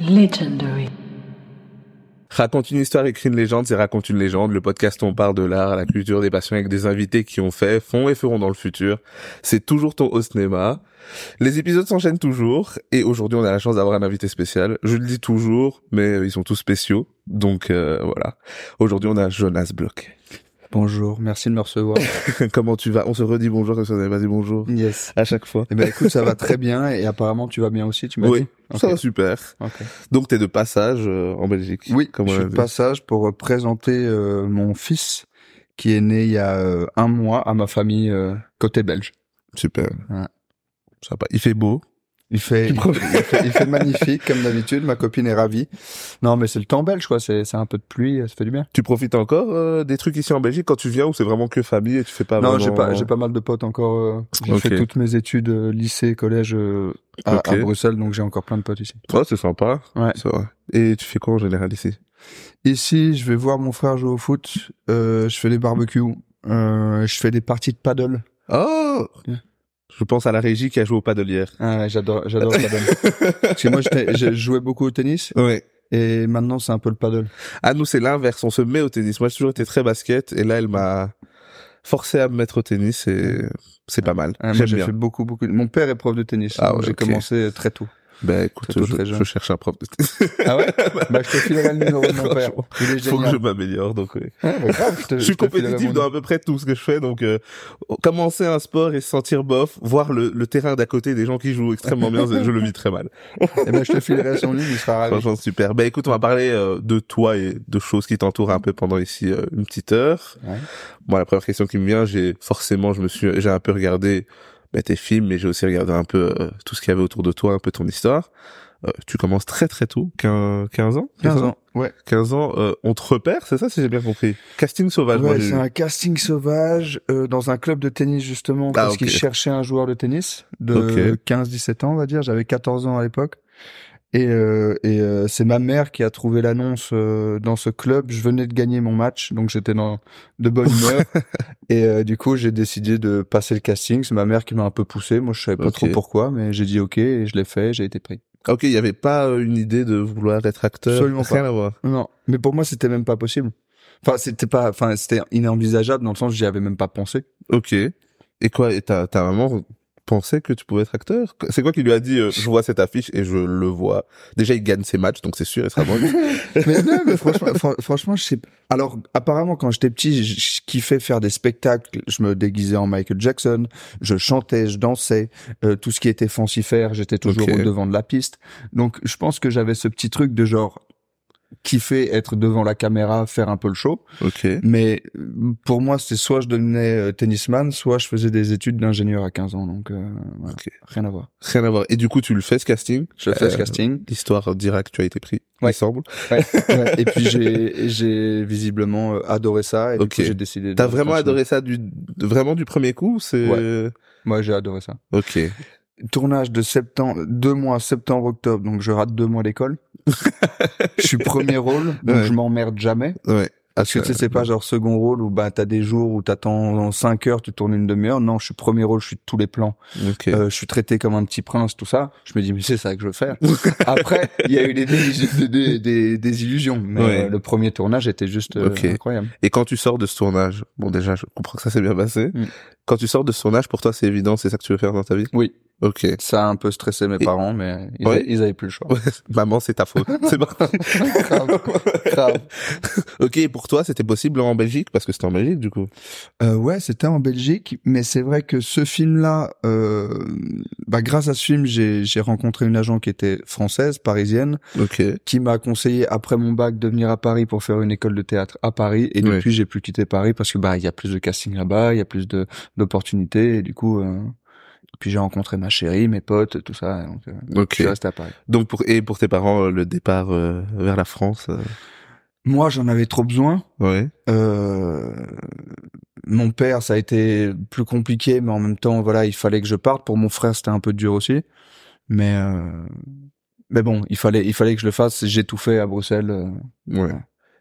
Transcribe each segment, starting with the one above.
Legendary. Raconte une histoire, écrit une légende, c'est Raconte une légende, le podcast où on parle de l'art, la culture, des passions avec des invités qui ont fait, font et feront dans le futur. C'est toujours ton au cinéma. Les épisodes s'enchaînent toujours et aujourd'hui on a la chance d'avoir un invité spécial. Je le dis toujours, mais ils sont tous spéciaux. Donc euh, voilà. Aujourd'hui on a Jonas Bloch. Bonjour, merci de me recevoir. Comment tu vas? On se redit bonjour comme si on avait pas dit bonjour. Yes. À chaque fois. Eh ben écoute, ça va très bien et apparemment tu vas bien aussi, tu m'as Oui, dit? ça Ok. va super. Ok. Donc t'es de passage euh, en Belgique. Oui, comme je suis de passage pour euh, présenter euh, mon fils qui est né il y a euh, un mois à ma famille côté belge. Super. Ouais. Sympa. Il fait beau. Il fait, il, fait, il fait magnifique comme d'habitude. Ma copine est ravie. Non, mais c'est le temps belge, quoi. C'est, c'est un peu de pluie, ça fait du bien. Tu profites encore euh, des trucs ici en Belgique quand tu viens ou c'est vraiment que famille et tu fais pas non, vraiment... j'ai pas, j'ai pas mal de potes encore. euh, j'ai fait toutes mes études euh, lycée, collège euh, à, à Bruxelles, donc j'ai encore plein de potes ici. Ouais, c'est sympa. Ouais. C'est vrai. Et tu fais quoi en général ici? Ici, je vais voir mon frère jouer au foot. Euh, je fais des barbecues. Euh, je fais des parties de paddle. Oh Yeah. Je pense à la régie qui a joué au paddle hier. Ah ouais, j'adore, j'adore le paddle. Parce que moi, je jouais beaucoup au tennis Ouais. et maintenant, c'est un peu le paddle. Ah, nous, c'est l'inverse. On se met au tennis. Moi, j'ai toujours été très basket et là, elle m'a forcé à me mettre au tennis et c'est pas mal. Ah, J'aime bien. fait beaucoup, beaucoup. Mon père est prof de tennis. Ah ouais, j'ai commencé très tôt. Ben, écoute, je, je cherche un prof de. Ah ouais Bah, je te filerai le numéro de mon père. Il est Faut que je m'améliore, donc oui. Ah, bah, grave, je, te- Je suis je compétitif dans à peu près tout ce que je fais, donc euh, commencer un sport et se sentir bof, voir le, le terrain d'à côté des gens qui jouent extrêmement bien, je le vis très mal. Eh ben, je te filerai son ligne, il sera ravi. Franchement, super. Ben écoute, on va parler euh, de toi et de choses qui t'entourent un peu pendant ici euh, une petite heure. Ouais. Moi, la première question qui me vient, j'ai forcément, je me suis, j'ai un peu regardé ben, tes films, mais j'ai aussi regardé un peu euh, tout ce qu'il y avait autour de toi, un peu ton histoire. Euh, tu commences très très tôt, 15, 15 ans c'est 15 ça ans. Ouais. 15 ans, euh, on te repère, c'est ça si j'ai bien compris? Casting sauvage, Ouais, c'est un casting sauvage euh, dans un club de tennis justement Ah, parce ok. qu'ils cherchaient un joueur de tennis de Ok. 15-17 ans, on va dire. J'avais 14 ans à l'époque. Et, euh, et euh, c'est ma mère qui a trouvé l'annonce euh, dans ce club. Je venais de gagner mon match, donc j'étais dans de bonne humeur. et euh, du coup, j'ai décidé de passer le casting. C'est ma mère qui m'a un peu poussé. Moi, je savais pas trop pourquoi, mais j'ai dit ok et je l'ai fait. J'ai été pris. Ok, il y avait pas euh, une idée de vouloir être acteur? Absolument Rien pas. à voir. Non, mais pour moi, c'était même pas possible. Enfin, c'était pas, enfin, c'était inenvisageable dans le sens où j'y avais même pas pensé. Ok. Et quoi? Et ta, ta maman pensait que tu pouvais être acteur? C'est quoi qui lui a dit euh, Je vois cette affiche et je le vois? Déjà, il gagne ses matchs, donc c'est sûr, il sera bon. mais non, mais franchement, fran- franchement, je sais. Alors, apparemment, quand j'étais petit, je, kiffais faire des spectacles. Je me déguisais en Michael Jackson. Je chantais, je dansais. Euh, tout ce qui était fancifère, j'étais toujours au devant de la piste. Donc, je pense que j'avais ce petit truc de genre kiffer être devant la caméra, faire un peu le show. ok. Mais euh, pour moi, c'était soit je devenais euh, tennisman, soit je faisais des études d'ingénieur à 15 ans. Donc, euh, voilà. Ok. rien à voir. Rien à voir. Et du coup, tu le fais ce casting? Je fais Euh, ce casting. L'histoire dira que tu as été pris, Ouais. il semble. Ouais, ouais. Et puis j'ai j'ai visiblement euh, adoré ça et Ok. du coup j'ai décidé. T'as vraiment adoré ça du vraiment du premier coup ou C'est Moi j'ai adoré ça. ok. Tournage de septembre, deux mois, septembre, octobre, donc je rate deux mois d'école. je suis premier rôle, donc Ouais. je m'emmerde jamais. Ouais. Parce que tu sais, c'est pas genre second rôle où bah t'as des jours où t'attends 5 heures, tu tournes une demi-heure. Non, je suis premier rôle, je suis de tous les plans. Ok. Euh, je suis traité comme un petit prince, tout ça. Je me dis mais c'est ça que je veux faire. Après, il y a eu des, des, des, illusions, mais Ouais. euh, le premier tournage était juste euh, incroyable. Et quand tu sors de ce tournage, bon déjà, je comprends que ça s'est bien passé. Mm. Quand tu sors de ce tournage, pour toi, c'est évident, c'est ça que tu veux faire dans ta vie? Oui. Ok. Ça a un peu stressé mes Et- parents, mais ils, Ouais. avaient, ils avaient plus le choix. Ouais. Maman, c'est ta faute. c'est bon. grave, grave. ok, et pour toi, c'était possible en Belgique? Parce que c'était en Belgique du coup. Euh, ouais, c'était en Belgique, mais c'est vrai que ce film-là, euh, bah, grâce à ce film, j'ai j'ai rencontré une agent qui était française, parisienne, Ok. qui m'a conseillé après mon bac de venir à Paris pour faire une école de théâtre à Paris. Et Ouais. depuis, j'ai plus quitté Paris parce que bah il y a plus de casting là-bas, il y a plus de d'opportunités. Et du coup, euh, puis j'ai rencontré ma chérie, mes potes, tout ça. Donc, euh, je Ok. suis resté à Paris. Donc pour et pour tes parents, euh, le départ euh, vers la France. euh, Moi, j'en avais trop besoin. Ouais. Euh, mon père, ça a été plus compliqué, mais en même temps, voilà, il fallait que je parte. Pour mon frère, c'était un peu dur aussi, mais euh, mais bon, il fallait, il fallait que je le fasse. J'ai tout fait à Bruxelles. Ouais.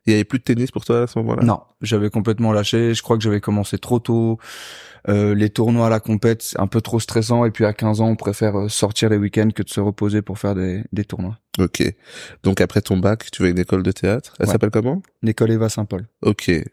Il y avait plus de tennis pour toi à ce moment-là? Non, j'avais complètement lâché. Je crois que j'avais commencé trop tôt. Euh, les tournois à la compète, c'est un peu trop stressant. Et puis à 15 ans, on préfère euh, sortir les week-ends que de se reposer pour faire des, des tournois. Ok. Donc après ton bac, tu vas à une école de théâtre. Elle Ouais. s'appelle comment? L'école Eva Saint-Paul. Ok. Euh,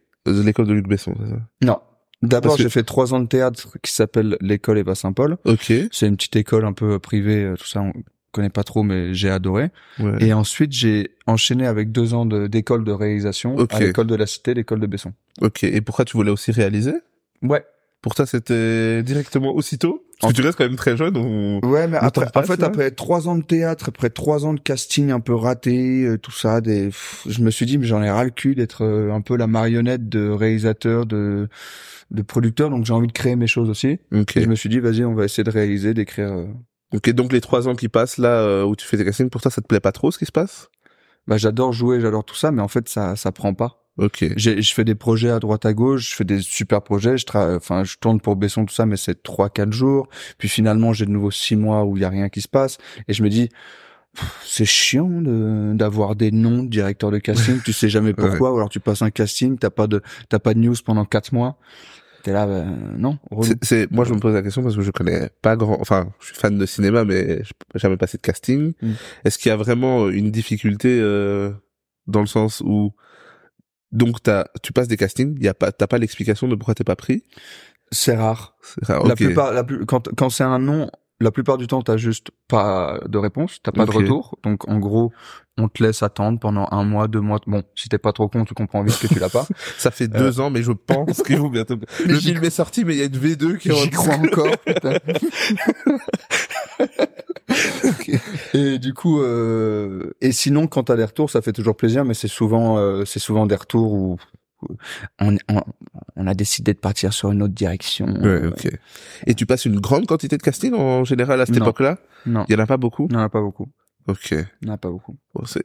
L'école de Luc Besson, c'est ça? Non. D'abord, que- j'ai fait trois ans de théâtre qui s'appelle l'école Eva Saint-Paul. Ok. C'est une petite école un peu privée, tout ça, on connaît pas trop, mais j'ai adoré. Ouais. Et ensuite, j'ai enchaîné avec deux ans de- d'école de, réalisation Ok. à l'école de la Cité, l'école de Besson. Ok. Et pourquoi tu voulais aussi réaliser? Ouais. Pour toi, c'était directement aussitôt? Parce que tu restes quand même très jeune. Ou... Ouais, mais après, passe, en fait, là après trois ans de théâtre, après trois ans de casting un peu raté, euh, tout ça, des, pff, je me suis dit, mais j'en ai ras le cul d'être euh, un peu la marionnette de réalisateur, de, de producteur, donc j'ai envie de créer mes choses aussi. Ok. Et je me suis dit, vas-y, on va essayer de réaliser, d'écrire. euh. Ok. Donc les trois ans qui passent là où tu fais tes castings, pour toi, ça te plaît pas trop ce qui se passe? Bah, j'adore jouer, j'adore tout ça, mais en fait, ça, ça prend pas. Ok. Je fais des projets à droite à gauche, je fais des super projets, je enfin, je tourne pour Besson tout ça, mais c'est trois, quatre jours. Puis finalement, j'ai de nouveau six mois où il y a rien qui se passe, et je me dis, c'est chiant de, d'avoir des noms de directeurs de casting, tu sais jamais pourquoi, ou alors tu passes un casting, t'as pas de, t'as pas de news pendant quatre mois. T'es là, ben, non. C'est, c'est- moi, je me pose la question parce que je connais pas grand, enfin, je suis fan de cinéma, mais je n'ai jamais passé de casting. Mm. Est-ce qu'il y a vraiment une difficulté euh, dans le sens où donc t'as, tu passes des castings, y a pas, t'as pas l'explication de pourquoi t'es pas pris? C'est rare. Rare, La plupart, la plus, quand, quand c'est un nom, la plupart du temps, t'as juste pas de réponse, t'as pas de retour. Donc, en gros, on te laisse attendre pendant un mois, deux mois. Bon, si t'es pas trop con, tu comprends vite que tu l'as pas. Ça fait deux ans, mais je pense qu'ils vont bientôt. Le film est sorti, mais il y a une V2 qui J'y crois encore. Et du coup, euh, et sinon, quand t'as des retours, ça fait toujours plaisir, mais c'est souvent, euh, c'est souvent des retours où on, on, on a décidé de partir sur une autre direction. Ouais, ok. Et tu passes une grande quantité de casting en général à cette époque-là? Non, Il y en a pas beaucoup? il n'y en a pas beaucoup. Ok. Il n'y en a pas beaucoup.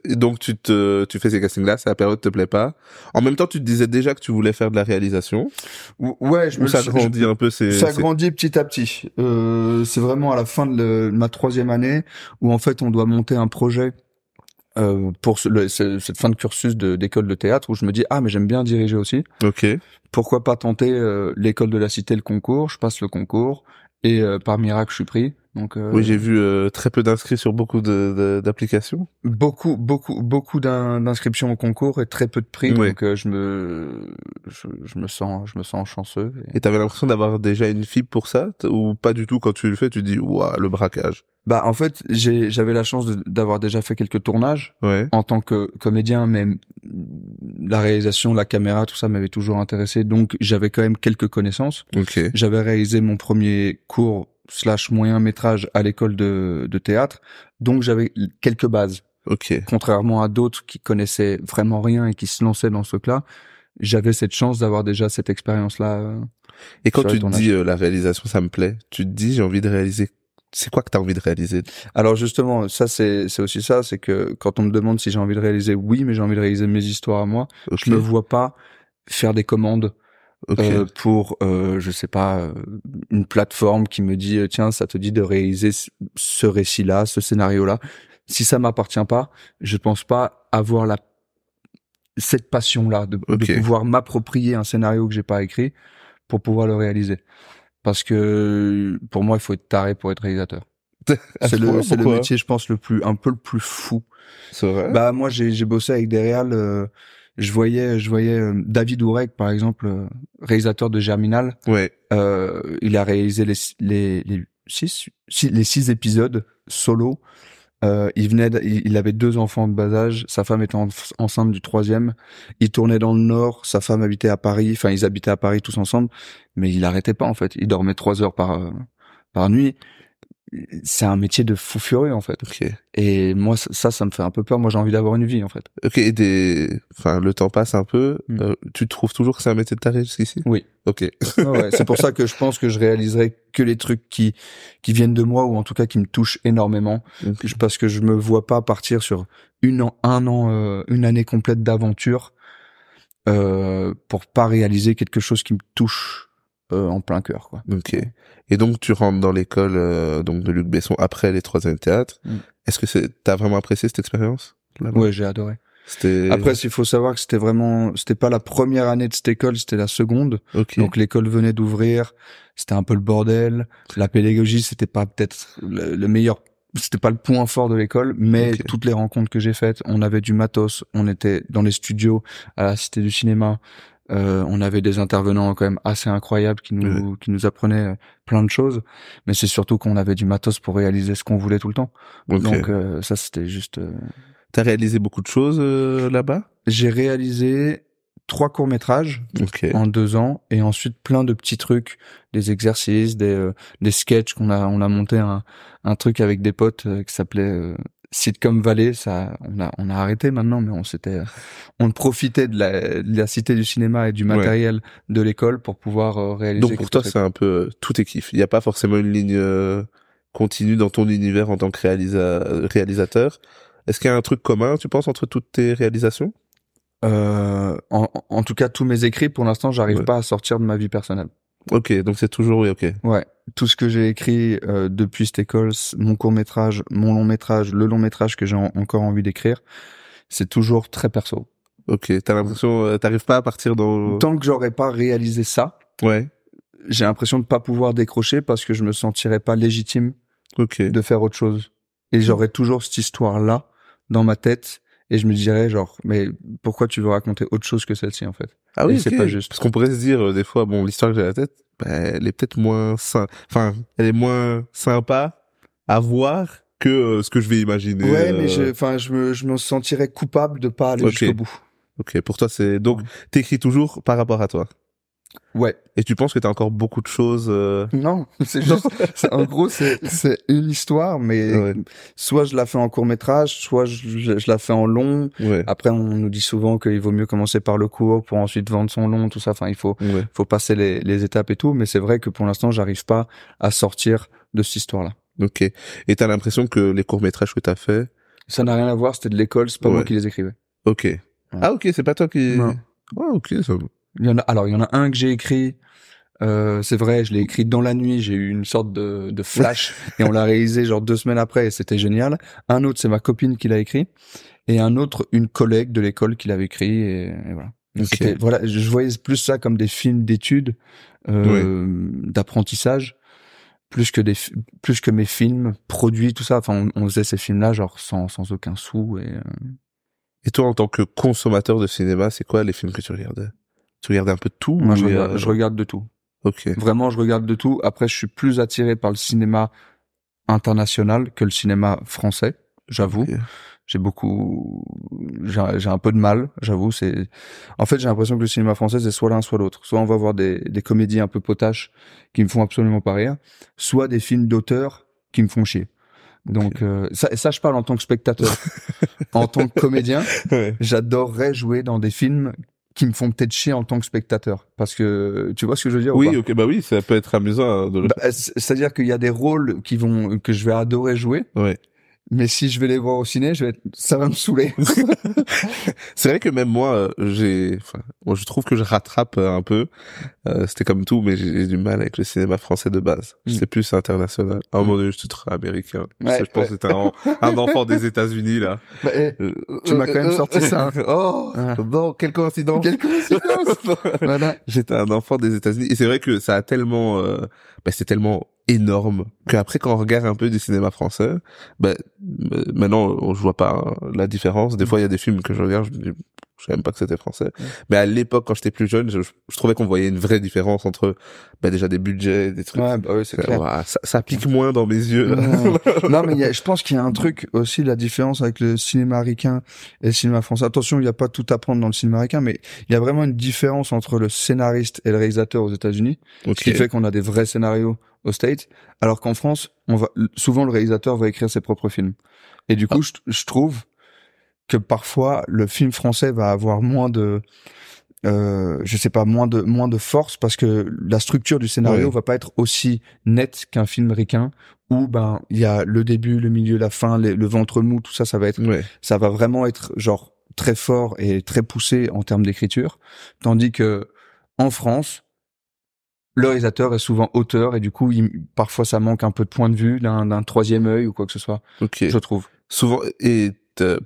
Et donc tu te, tu fais ces castings-là, c'est la période te plaît pas. En même temps, tu te disais déjà que tu voulais faire de la réalisation. Ou- Ouais, je Ou me ça grandit un peu, c'est. Ça grandit petit à petit. Euh, c'est vraiment à la fin de, le- de ma troisième année où en fait on doit monter un projet euh, pour ce- le- cette fin de cursus de- d'école de théâtre où je me dis ah mais j'aime bien diriger aussi. Ok. Pourquoi pas tenter euh, l'école de la cité le concours Je passe le concours et euh, par miracle je suis pris. Donc euh, Oui, j'ai vu euh, très peu d'inscrits sur beaucoup de, de- d'applications. beaucoup beaucoup beaucoup d'in- d'inscriptions au concours et très peu de prix. Ouais. Donc euh, je me je, je me sens je me sens chanceux. Et- Et t'avais l'impression d'avoir déjà une fibre pour ça ou pas du tout? Quand tu le fais, tu dis ouah le braquage. Bah en fait j'ai j'avais la chance de- d'avoir déjà fait quelques tournages. Ouais. en tant que comédien, mais la réalisation, la caméra, tout ça m'avait toujours intéressé. Donc j'avais quand même quelques connaissances. Ok. J'avais réalisé mon premier cours slash moyen métrage à l'école de, de théâtre, donc j'avais quelques bases. Ok. Contrairement à d'autres qui connaissaient vraiment rien et qui se lançaient dans ce truc-là, j'avais cette chance d'avoir déjà cette expérience-là. euh. Et quand tu te dis euh, la réalisation, ça me plaît, tu te dis j'ai envie de réaliser. C'est quoi que t'as envie de réaliser? Alors justement, ça c'est c'est aussi ça, c'est que quand on me demande si j'ai envie de réaliser, oui, mais j'ai envie de réaliser mes histoires à moi. Je me vois pas faire des commandes Ok. euh, pour euh, je sais pas euh, une plateforme qui me dit euh, tiens ça te dit de réaliser ce- récit là ce scénario là si ça m'appartient pas je pense pas avoir la cette passion là de, pouvoir m'approprier un scénario que j'ai pas écrit pour pouvoir le réaliser parce que pour moi il faut être taré pour être réalisateur c'est ce le c'est le métier je pense le plus un peu le plus fou C'est vrai? bah moi j'ai j'ai bossé avec des réals. Je voyais je voyais euh, David Ourek par exemple, euh, réalisateur de Germinal. ouais. Euh, il a réalisé les les les six, six- les six épisodes solo. Euh, il venait, il il avait deux enfants de bas âge. Sa femme était en- enceinte du troisième. Il tournait dans le nord. Sa femme habitait à Paris. Enfin, ils habitaient à Paris tous ensemble. Mais il arrêtait pas en fait. Il dormait trois heures par euh, par nuit. C'est un métier de fou furieux en fait. Ok. Et moi, ça- ça, me fait un peu peur. Moi, j'ai envie d'avoir une vie, en fait. Ok. Et des. Enfin, le temps passe un peu. Mm. Euh, tu trouves toujours que c'est un métier de taré jusqu'ici? Oui. Ok. Ouais, ouais. C'est pour ça que je pense que je réaliserai que les trucs qui qui viennent de moi ou en tout cas qui me touchent énormément, Ok. Je- parce que je me vois pas partir sur une an, un an, euh, une année complète d'aventure euh, pour pas réaliser quelque chose qui me touche euh, en plein cœur, quoi. Ok. Et donc tu rentres dans l'école euh, donc de Luc Besson après les trois années de théâtre. Mm. Est-ce que c'est t'as vraiment apprécié cette expérience Ouais, j'ai adoré. C'était. Après, il faut savoir que c'était vraiment, c'était pas la première année de cette école, c'était la seconde. Ok. Donc l'école venait d'ouvrir, c'était un peu le bordel. La pédagogie, c'était pas peut-être le, le meilleur, c'était pas le point fort de l'école, mais toutes les rencontres que j'ai faites, on avait du matos, on était dans les studios à la Cité du Cinéma. Euh, on avait des intervenants quand même assez incroyables qui nous qui nous apprenaient euh, plein de choses, mais c'est surtout qu'on avait du matos pour réaliser ce qu'on voulait tout le temps. Donc euh, ça c'était juste. euh, T'as réalisé beaucoup de choses euh, là-bas? J'ai réalisé trois courts métrages Ok. en deux ans et ensuite plein de petits trucs, des exercices, des euh, des sketchs qu'on a on a monté un un truc avec des potes euh, qui s'appelait euh, Sitcom Valley. Ça on a on a arrêté maintenant, mais on s'était on profitait de la de la cité du cinéma et du Ouais. matériel de l'école pour pouvoir euh, réaliser. Donc pour toi, c'est un peu euh, tout est kiff. Il n'y a pas forcément une ligne euh, continue dans ton univers en tant que réalisa- réalisateur. Est-ce qu'il y a un truc commun, tu penses, entre toutes tes réalisations? Euh, en, en tout cas, tous mes écrits, pour l'instant, j'arrive Ouais. pas à sortir de ma vie personnelle. Ok, donc c'est toujours oui, ok. Ouais, tout ce que j'ai écrit euh, depuis cette école, mon court métrage, mon long métrage, le long métrage que j'ai en- encore envie d'écrire, c'est toujours très perso. Ok, t'as l'impression, euh, t'arrives pas à partir dans. Tant que j'aurais pas réalisé ça, Ouais. j'ai l'impression de pas pouvoir décrocher parce que je me sentirais pas légitime Ok. de faire autre chose. Et j'aurais toujours cette histoire-là dans ma tête et je me dirais genre, mais pourquoi tu veux raconter autre chose que celle-ci en fait? Ah oui, c'est pas juste. Parce qu'on pourrait se dire euh, des fois, bon, l'histoire que j'ai à la tête, bah, elle est peut-être moins enfin, elle est moins sympa à voir que euh, ce que je vais imaginer. Ouais, euh, mais je, enfin, je me, je me sentirais coupable de pas aller jusqu'au bout. Ok, pour toi, c'est donc t'écris toujours par rapport à toi. Ouais. Et tu penses que t'as encore beaucoup de choses. euh, Non, c'est juste, en gros, c'est, c'est une histoire, mais Ouais. soit je la fais en court métrage, soit je, je, je la fais en long. Ouais. Après, on nous dit souvent qu'il vaut mieux commencer par le court pour ensuite vendre son long, tout ça. Enfin, il faut, Ouais. faut passer les, les étapes et tout. Mais c'est vrai que pour l'instant, j'arrive pas à sortir de cette histoire-là. Ok. Et t'as l'impression que les courts métrages que t'as fait. Ça n'a rien à voir. C'était de l'école. C'est pas moi qui les écrivais. Ok. Ah ok, c'est pas toi qui. Non. Ah ok, ça. Il y en a, alors, il y en a un que j'ai écrit. Euh, c'est vrai, je l'ai écrit dans la nuit. J'ai eu une sorte de, de flash et on l'a réalisé genre deux semaines après et c'était génial. Un autre, c'est ma copine qui l'a écrit et un autre, une collègue de l'école qui l'avait écrit et, et voilà. Donc, Ok. c'était- voilà, je voyais plus ça comme des films d'études, euh, d'apprentissage, plus que des, plus que mes films produits, tout ça. Enfin, on, on faisait ces films-là genre sans, sans aucun sou et euh, Et toi, en tant que consommateur de cinéma, c'est quoi les films que tu regardais? Tu regardais un peu de tout moi, je a- regarde, je regarde de tout. Ok. Vraiment, je regarde de tout. Après, je suis plus attiré par le cinéma international que le cinéma français, j'avoue. J'ai beaucoup, j'ai un peu de mal, j'avoue. C'est, en fait, j'ai l'impression que le cinéma français c'est soit l'un soit l'autre. Soit on va voir des, des comédies un peu potaches qui me font absolument pas rire, soit des films d'auteur qui me font chier. Donc euh, ça, ça, je parle en tant que spectateur. en tant que comédien, Ouais. j'adorerais jouer dans des films qui me font peut-être chier en tant que spectateur, parce que tu vois ce que je veux dire ou Oui, pas ok, bah oui, ça peut être amusant de le. Bah, C'est-à-dire qu'il y a des rôles qui vont que je vais adorer jouer, Ouais. Mais si je vais les voir au ciné, je vais être- ça va me saouler. C'est vrai que même moi, euh, j'ai, enfin, moi, je trouve que je rattrape euh, un peu. Euh, C'était comme tout, mais j'ai du mal avec le cinéma français de base. Mm. C'est plus international. À un moment donné, je suis très américain. Ouais, je pense ouais. que c'était un, un enfant des États-Unis là. Bah, eh, Tu m'as quand même sorti ça, hein. oh Ah. non, quelle coïncidence. quelle coïncidence Voilà. J'étais un enfant des États-Unis et c'est vrai que ça a tellement, euh, bah, c'est tellement énorme qu'après quand on regarde un peu du cinéma français, bah, euh, maintenant je vois pas hein, la différence. Des fois il y a des films que je regarde, je me dis, je savais même pas que c'était français. Mais à l'époque quand j'étais plus jeune, je, je trouvais qu'on voyait une vraie différence entre bah, déjà des budgets, des trucs. Ouais, bah oui, c'est clair. Ça, ça pique moins dans mes yeux. non, non, mais il y a- je pense qu'il y a un truc aussi, la différence avec le cinéma américain et le cinéma français. Attention, il n'y a pas tout à prendre dans le cinéma américain, mais il y a vraiment une différence entre le scénariste et le réalisateur aux États-Unis, Ok. ce qui fait qu'on a des vrais scénarios aux States, alors qu'en France, on va souvent le réalisateur va écrire ses propres films. Et du coup, je, je trouve que parfois le film français va avoir moins de euh, je sais pas moins de moins de force parce que la structure du scénario Ouais. va pas être aussi nette qu'un film ricain où ben il y a le début, le milieu, la fin, les- le ventre mou, tout ça ça va être Ouais. ça va vraiment être genre très fort et très poussé en termes d'écriture tandis que en France le réalisateur est souvent auteur et du coup il, parfois ça manque un peu de point de vue d'un troisième œil ou quoi que ce soit Ok. je trouve Souvent et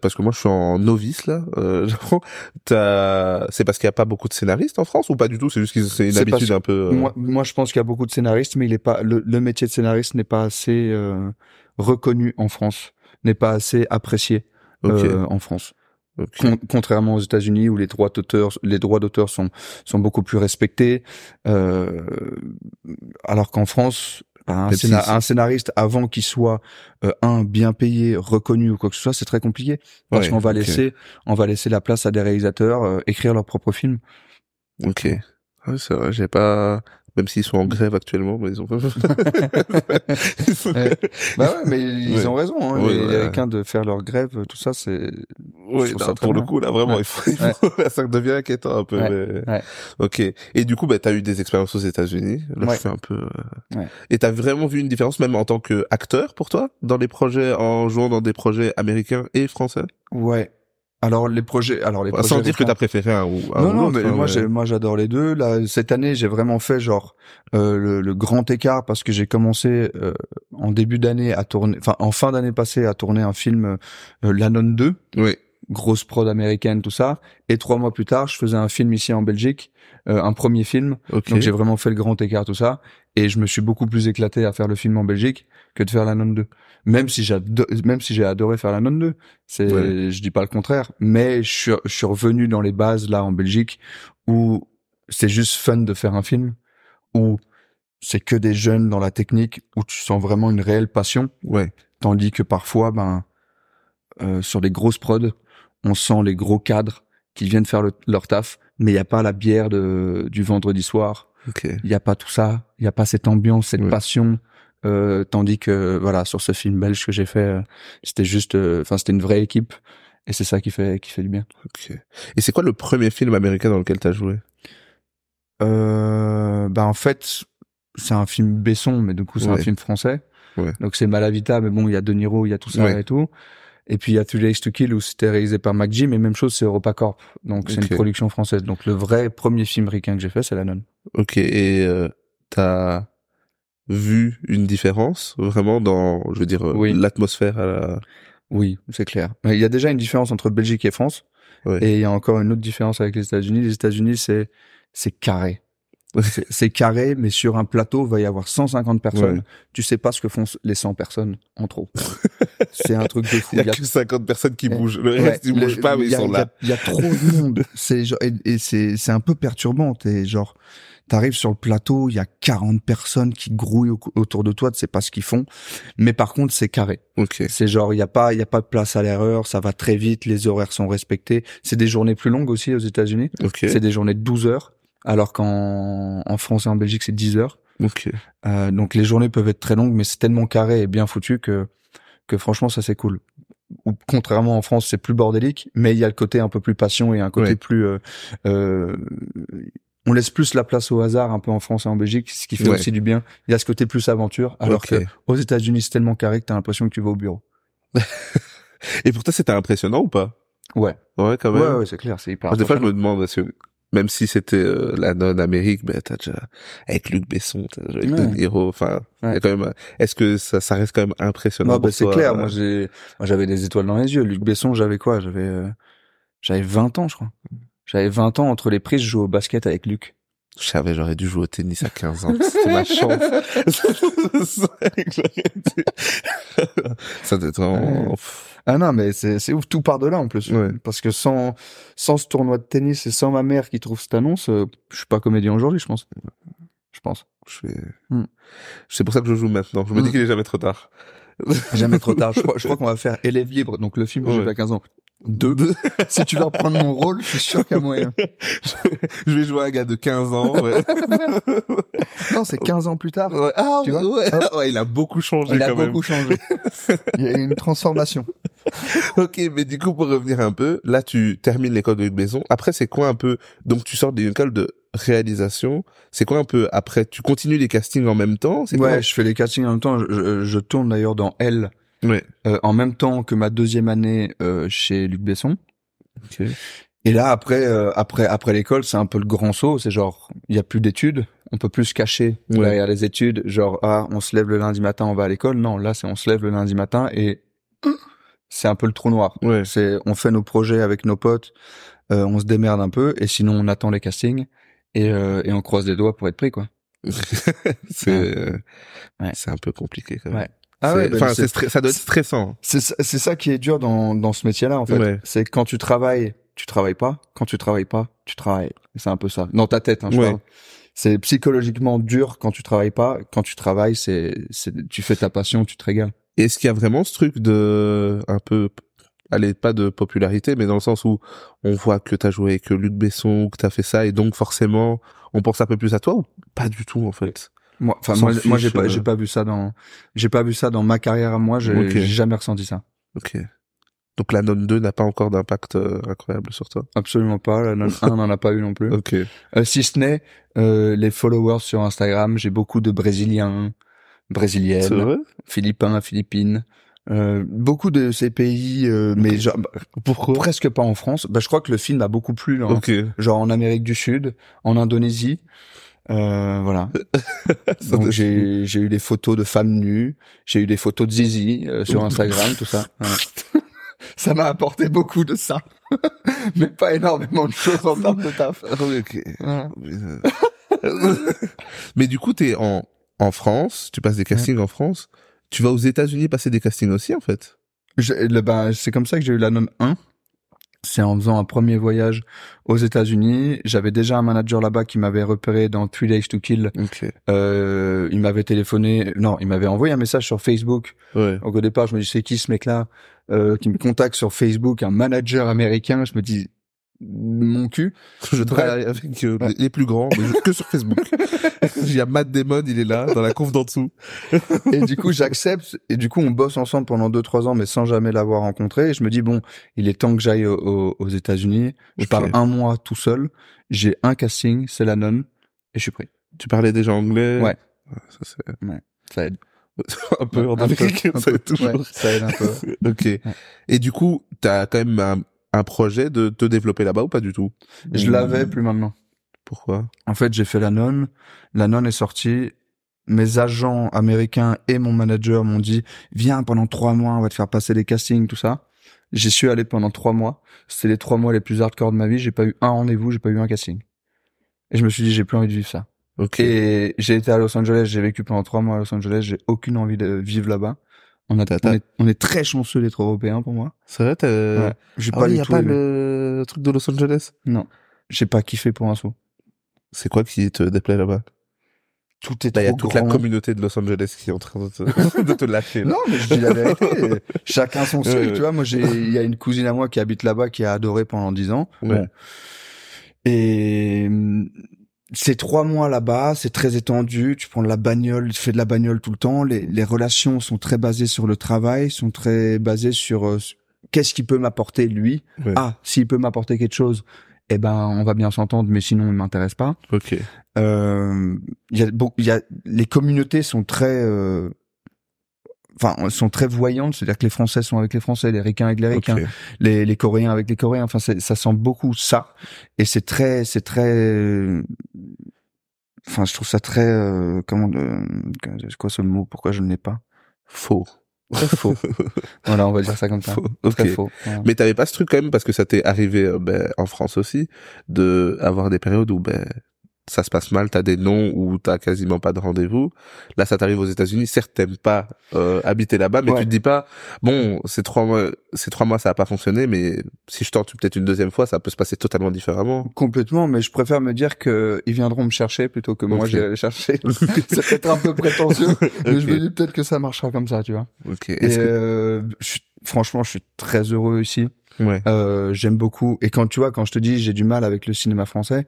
parce que moi je suis en novice là, euh, c'est parce qu'il y a pas beaucoup de scénaristes en France ou pas du tout? C'est juste que c'est une habitude un peu. euh, Moi, moi, je pense qu'il y a beaucoup de scénaristes, mais il est pas le, le métier de scénariste n'est pas assez euh, reconnu en France, n'est pas assez apprécié ok, euh, en France. Con- contrairement aux États-Unis où les droits d'auteur, les droits d'auteur sont sont beaucoup plus respectés, euh, alors qu'en France, ben, un, scénariste avant qu'il soit euh, un bien payé, reconnu ou quoi que ce soit, c'est très compliqué parce Ouais, qu'on va laisser on va laisser la place à des réalisateurs euh, écrire leur propre film. Ok. Ouais, c'est vrai, j'ai pas, même s'ils sont en grève actuellement, mais ils ont pas. Ils sont- Ouais. Bah ouais, mais ils Ouais. ont raison. Hein, Ouais, les. Américains de faire leur grève, tout ça, c'est Oui, très pour le coup, là, vraiment, il faut, il faut- ça devient inquiétant un peu. Mais- ouais. Ok. Et du coup, bah, t'as eu des expériences aux États-Unis. Là, je fais un peu. euh, Ouais. Et t'as vraiment vu une différence, même en tant que acteur, pour toi, dans les projets, en jouant dans des projets américains et français? ouais. Alors les projets, alors les projets Sans dire que t'as préféré un ou un non, ou non, mais hein, moi, moi, j'adore les deux. Là, cette année, j'ai vraiment fait genre euh, le, le grand écart parce que j'ai commencé euh, en début d'année à tourner, enfin en fin d'année passée à tourner un film euh, La Nonne 2, Oui. grosse prod américaine, tout ça. Et trois mois plus tard, je faisais un film ici en Belgique, euh, un premier film. Ok. Donc j'ai vraiment fait le grand écart, tout ça. Et je me suis beaucoup plus éclaté à faire le film en Belgique que de faire La Nonne 2. Même si j'ado- même si j'ai adoré faire La Nonne 2. C'est, Ouais. je dis pas le contraire. Mais je suis, je suis revenu dans les bases, là, en Belgique, où c'est juste fun de faire un film, où c'est que des jeunes dans la technique, où tu sens vraiment une réelle passion. Ouais. Tandis que parfois, ben, euh, sur des grosses prods, on sent les gros cadres qui viennent faire le- leur taf, mais il n'y a pas la bière de, du vendredi soir, il n'y a pas tout ça, il n'y a pas cette ambiance, cette Ouais. passion. Euh, tandis que voilà, sur ce film belge que j'ai fait, euh, c'était juste, euh, enfin, c'était une vraie équipe, et c'est ça qui fait qui fait du bien. Ok. Et c'est quoi le premier film américain dans lequel t'as joué? Euh, bah en fait, c'est un film Besson, mais du coup c'est un film français. Ouais. Donc c'est Malavita, mais bon, il y a De Niro, il y a tout ça Ouais. et tout. Et puis il y a Two Days to Kill où c'était réalisé par McG, mais même chose, c'est EuropaCorp. Donc c'est une production française. Donc le vrai premier film ricain que j'ai fait, c'est La Nonne. Ok. Et euh, t'as vu une différence vraiment dans, je veux dire, euh, Oui. l'atmosphère à la. Oui, c'est clair. Il y a déjà une différence entre Belgique et France. Et il y a encore une autre différence avec les États-Unis. Les États-Unis, c'est c'est carré. C'est- carré, mais sur un plateau, il va y avoir 150 personnes. Ouais. Tu sais pas ce que font les 100 personnes en trop. c'est un truc de fou. Il y a y a- que 50 personnes qui Ouais. bougent. Le Ouais, reste, ils bougent pas, mais il ils sont là. Il y, a trop de monde. C'est genre, et, et c'est, c'est un peu perturbant. T'es genre, t'arrives sur le plateau, il y a 40 personnes qui grouillent au- autour de toi, tu sais pas ce qu'ils font. Mais par contre, c'est carré. Ok. C'est genre, il y a pas, il y a pas de place à l'erreur, ça va très vite, les horaires sont respectés. C'est des journées plus longues aussi aux États-Unis. Ok. C'est des journées de 12 heures. Alors qu'en en France et en Belgique, c'est 10 heures. Ok. Euh, donc les journées peuvent être très longues, mais c'est tellement carré et bien foutu que que franchement ça c'est cool. Ou contrairement en France, c'est plus bordélique, mais il y a le côté un peu plus passion et un côté Ouais. plus. euh, euh, on laisse plus la place au hasard un peu en France et en Belgique, ce qui fait Ouais. aussi du bien. Il y a ce côté plus aventure, alors Ok. que aux États-Unis c'est tellement carré que t'as l'impression que tu vas au bureau. Et pour toi, c'était impressionnant ou pas? Ouais, Ouais, quand ouais, même. ouais, c'est clair, c'est hyper. Que des fois, je me demande, parce que même si c'était euh, la non Amérique, ben t'as déjà avec Luc Besson, t'as déjà avec Ouais. De Niro, enfin, Ouais. quand même. Est-ce que ça, ça reste quand même impressionnant Non, pour c'est clair. euh, Moi, j'ai, moi, j'avais des étoiles dans les yeux. Luc Besson, j'avais quoi? J'avais, euh, j'avais 20 ans, je crois. J'avais 20 ans entre les prises, je jouais au basket avec Luc. Je savais, j'aurais dû jouer au tennis à 15 ans. C'était ma chance. Ça doit être vraiment... Ouais. Ah non, mais c'est, ouf. Tout part de là, en plus. Ouais. Parce que sans, sans ce tournoi de tennis et sans ma mère qui trouve cette annonce, euh, je suis pas comédien aujourd'hui, je pense. Je pense. Je vais... Hmm. C'est pour ça que je joue maintenant. Je me dis Hmm. qu'il est jamais trop tard. Jamais trop tard. Je crois, je crois qu'on va faire élève libre. Donc, le film Ouais. fait à 15 ans. Deux. si tu vas reprendre mon rôle, je suis sûr qu'il y a moyen. je vais jouer un gars de 15 ans. Ouais. Non, c'est 15 ans plus tard. Ouais. Ah, Tu vois ouais. ouais, il a beaucoup changé Il a même. beaucoup changé. Il y a une transformation. Ok, mais du coup, pour revenir un peu, là, tu termines l'école de Besson. Après, c'est quoi un peu, donc tu sors d'une école de réalisation. C'est quoi un peu après? Tu continues les castings en même temps? Ouais, quoi? je fais les castings en même temps. Je, je- je tourne d'ailleurs dans Elle Ouais. euh, en même temps que ma deuxième année euh, chez Luc Besson. Ok. Et là, après, euh, après, après l'école, c'est un peu le grand saut. C'est genre, il y a plus d'études. On peut plus se cacher Ouais. derrière les études. Genre, ah, on se lève le lundi matin, on va à l'école. Non, là, c'est on se lève le lundi matin et c'est un peu le trou noir. Ouais. C'est on fait nos projets avec nos potes, euh, on se démerde un peu et sinon on attend les castings et, euh, et on croise les doigts pour être pris quoi. c'est euh, Ouais. c'est un peu compliqué quand même. Ouais. Ah C'est- bah, enfin, ça doit être stressant. C'est ça- c'est ça qui est dur dans dans ce métier-là en fait. Ouais. C'est quand tu travailles, tu travailles pas. Quand tu travailles pas, tu travailles. C'est un peu ça. Dans ta tête, hein, je Ouais. parle. C'est psychologiquement dur quand tu travailles pas. Quand tu travailles, c'est c'est tu fais ta passion, tu te régales. Est-ce qu'il y a vraiment ce truc de un peu allez pas de popularité mais dans le sens où on voit que t'as joué avec Luc Besson que t'as fait ça et donc forcément on pense un peu plus à toi ou pas du tout en fait? Moi, enfin moi, moi j'ai pas euh. j'ai pas vu ça dans j'ai pas vu ça dans ma carrière à moi. J'ai Ok. j'ai jamais ressenti ça. ok donc la non 2 n'a pas encore d'impact euh, incroyable sur toi? Absolument pas. La non 1 n'en a pas eu non plus. ok Euh, si ce n'est euh, les followers sur Instagram, j'ai beaucoup de Brésiliens, Brésiliennes, Philippins, Philippines, euh, beaucoup de ces pays, euh, mais genre, bah, pourquoi? presque pas en France. Bah, je crois que le film a beaucoup plu, ok genre en Amérique du Sud, en Indonésie. Euh, voilà. Donc j'ai j'ai eu des photos de femmes nues, j'ai eu des photos de zizi euh, sur Instagram, tout ça. Ça m'a apporté beaucoup de ça, mais pas énormément de choses en termes de taf. Mais du coup t'es en en France tu passes des castings en France. Tu vas aux États-Unis passer des castings aussi en fait? Je- le- ben, c'est comme ça que j'ai eu la non 1. C'est en faisant un premier voyage aux États-Unis. J'avais déjà un manager là-bas qui m'avait repéré dans Three Days to Kill. Euh, il m'avait téléphoné, non, il m'avait envoyé un message sur Facebook. ouais Donc au départ, je me dis c'est qui ce mec-là euh, qui me contacte sur Facebook, un manager américain. Je me dis mon cul. Je travaille avec euh, les- les plus grands, mais je- que sur Facebook. Il y a Matt Damon, il est là, dans la conf d'en dessous. Et du coup, j'accepte. Et du coup, on bosse ensemble pendant deux trois ans, mais sans jamais l'avoir rencontré. Et je me dis bon, il est temps que j'aille au- au- aux États-Unis. Je Ok. pars un mois tout seul. J'ai un casting, c'est la nonne, et je suis pris. Tu parlais déjà anglais. Ouais. Ça, c'est Ça aide. un peu en Amérique, ça aide toujours. Ouais, ça aide un peu. ok. Et du coup, t'as quand même un, un projet de te développer là-bas ou pas du tout? Je l'avais plus maintenant. Pourquoi? En fait, j'ai fait la nonne. La nonne est sortie. Mes agents américains et mon manager m'ont dit, viens pendant trois mois, on va te faire passer des castings, tout ça. J'y suis allé pendant trois mois. C'était les trois mois les plus hardcore de ma vie. J'ai pas eu un rendez-vous, j'ai pas eu un casting. Et je me suis dit, j'ai plus envie de vivre ça. Ok. Et j'ai été à Los Angeles, j'ai vécu pendant trois mois à Los Angeles, j'ai aucune envie de vivre là-bas. On, a, est, on est très chanceux d'être européens pour moi. C'est vrai, t'as... Ouais. J'ai Ah pas oui, du y a pas aimé. le truc de Los Angeles? Non. J'ai pas kiffé pour un saut. C'est quoi qui te déplaît là-bas? Tout est il y a toute la communauté de Los Angeles qui est en train de te, de te lâcher. là. Non, mais je dis la vérité. Chacun son truc, Ouais. tu vois. Moi, j'ai, il y a une cousine à moi qui habite là-bas, qui a adoré pendant dix ans. Ouais. Bon. Et c'est trois mois là-bas, c'est très étendu. Tu prends de la bagnole, tu fais de la bagnole tout le temps. Les, les relations sont très basées sur le travail, sont très basées sur euh, qu'est-ce qu'il peut m'apporter lui. Ouais. Ah, s'il peut m'apporter quelque chose, eh ben, on va bien s'entendre. Mais sinon, il m'intéresse pas. Ok. Euh, il y a il y a les communautés sont très euh, enfin sont très voyantes c'est-à-dire que les Français sont avec les Français les Ricains avec les Ricains les, les Coréens avec les Coréens enfin ça sent beaucoup ça. Et c'est très c'est très euh, enfin je trouve ça très euh, comment c'est quoi ce mot? Pourquoi je ne l'ai pas? Faux. très faux. Voilà on va dire ça comme ça. Faux. Très faux. Voilà. Mais t'avais pas ce truc quand même parce que ça t'est arrivé euh, ben, en France aussi de avoir des périodes où ben ça se passe mal, t'as des noms où t'as quasiment pas de rendez-vous. Là, ça t'arrive aux États-Unis. Certes, t'aimes pas euh, habiter là-bas, mais Ouais. tu te dis pas bon, ces trois mois, ces trois mois, ça a pas fonctionné, mais si je tente peut-être une deuxième fois, ça peut se passer totalement différemment. Complètement, mais je préfère me dire que ils viendront me chercher plutôt que moi j'irai les chercher. c'est peut-être un peu prétentieux, mais je me dis peut-être que ça marchera comme ça, tu vois. Ok. Et que- euh, je suis- franchement, je suis très heureux ici. Ouais. Euh, J'aime beaucoup. Et quand tu vois, quand je te dis j'ai du mal avec le cinéma français,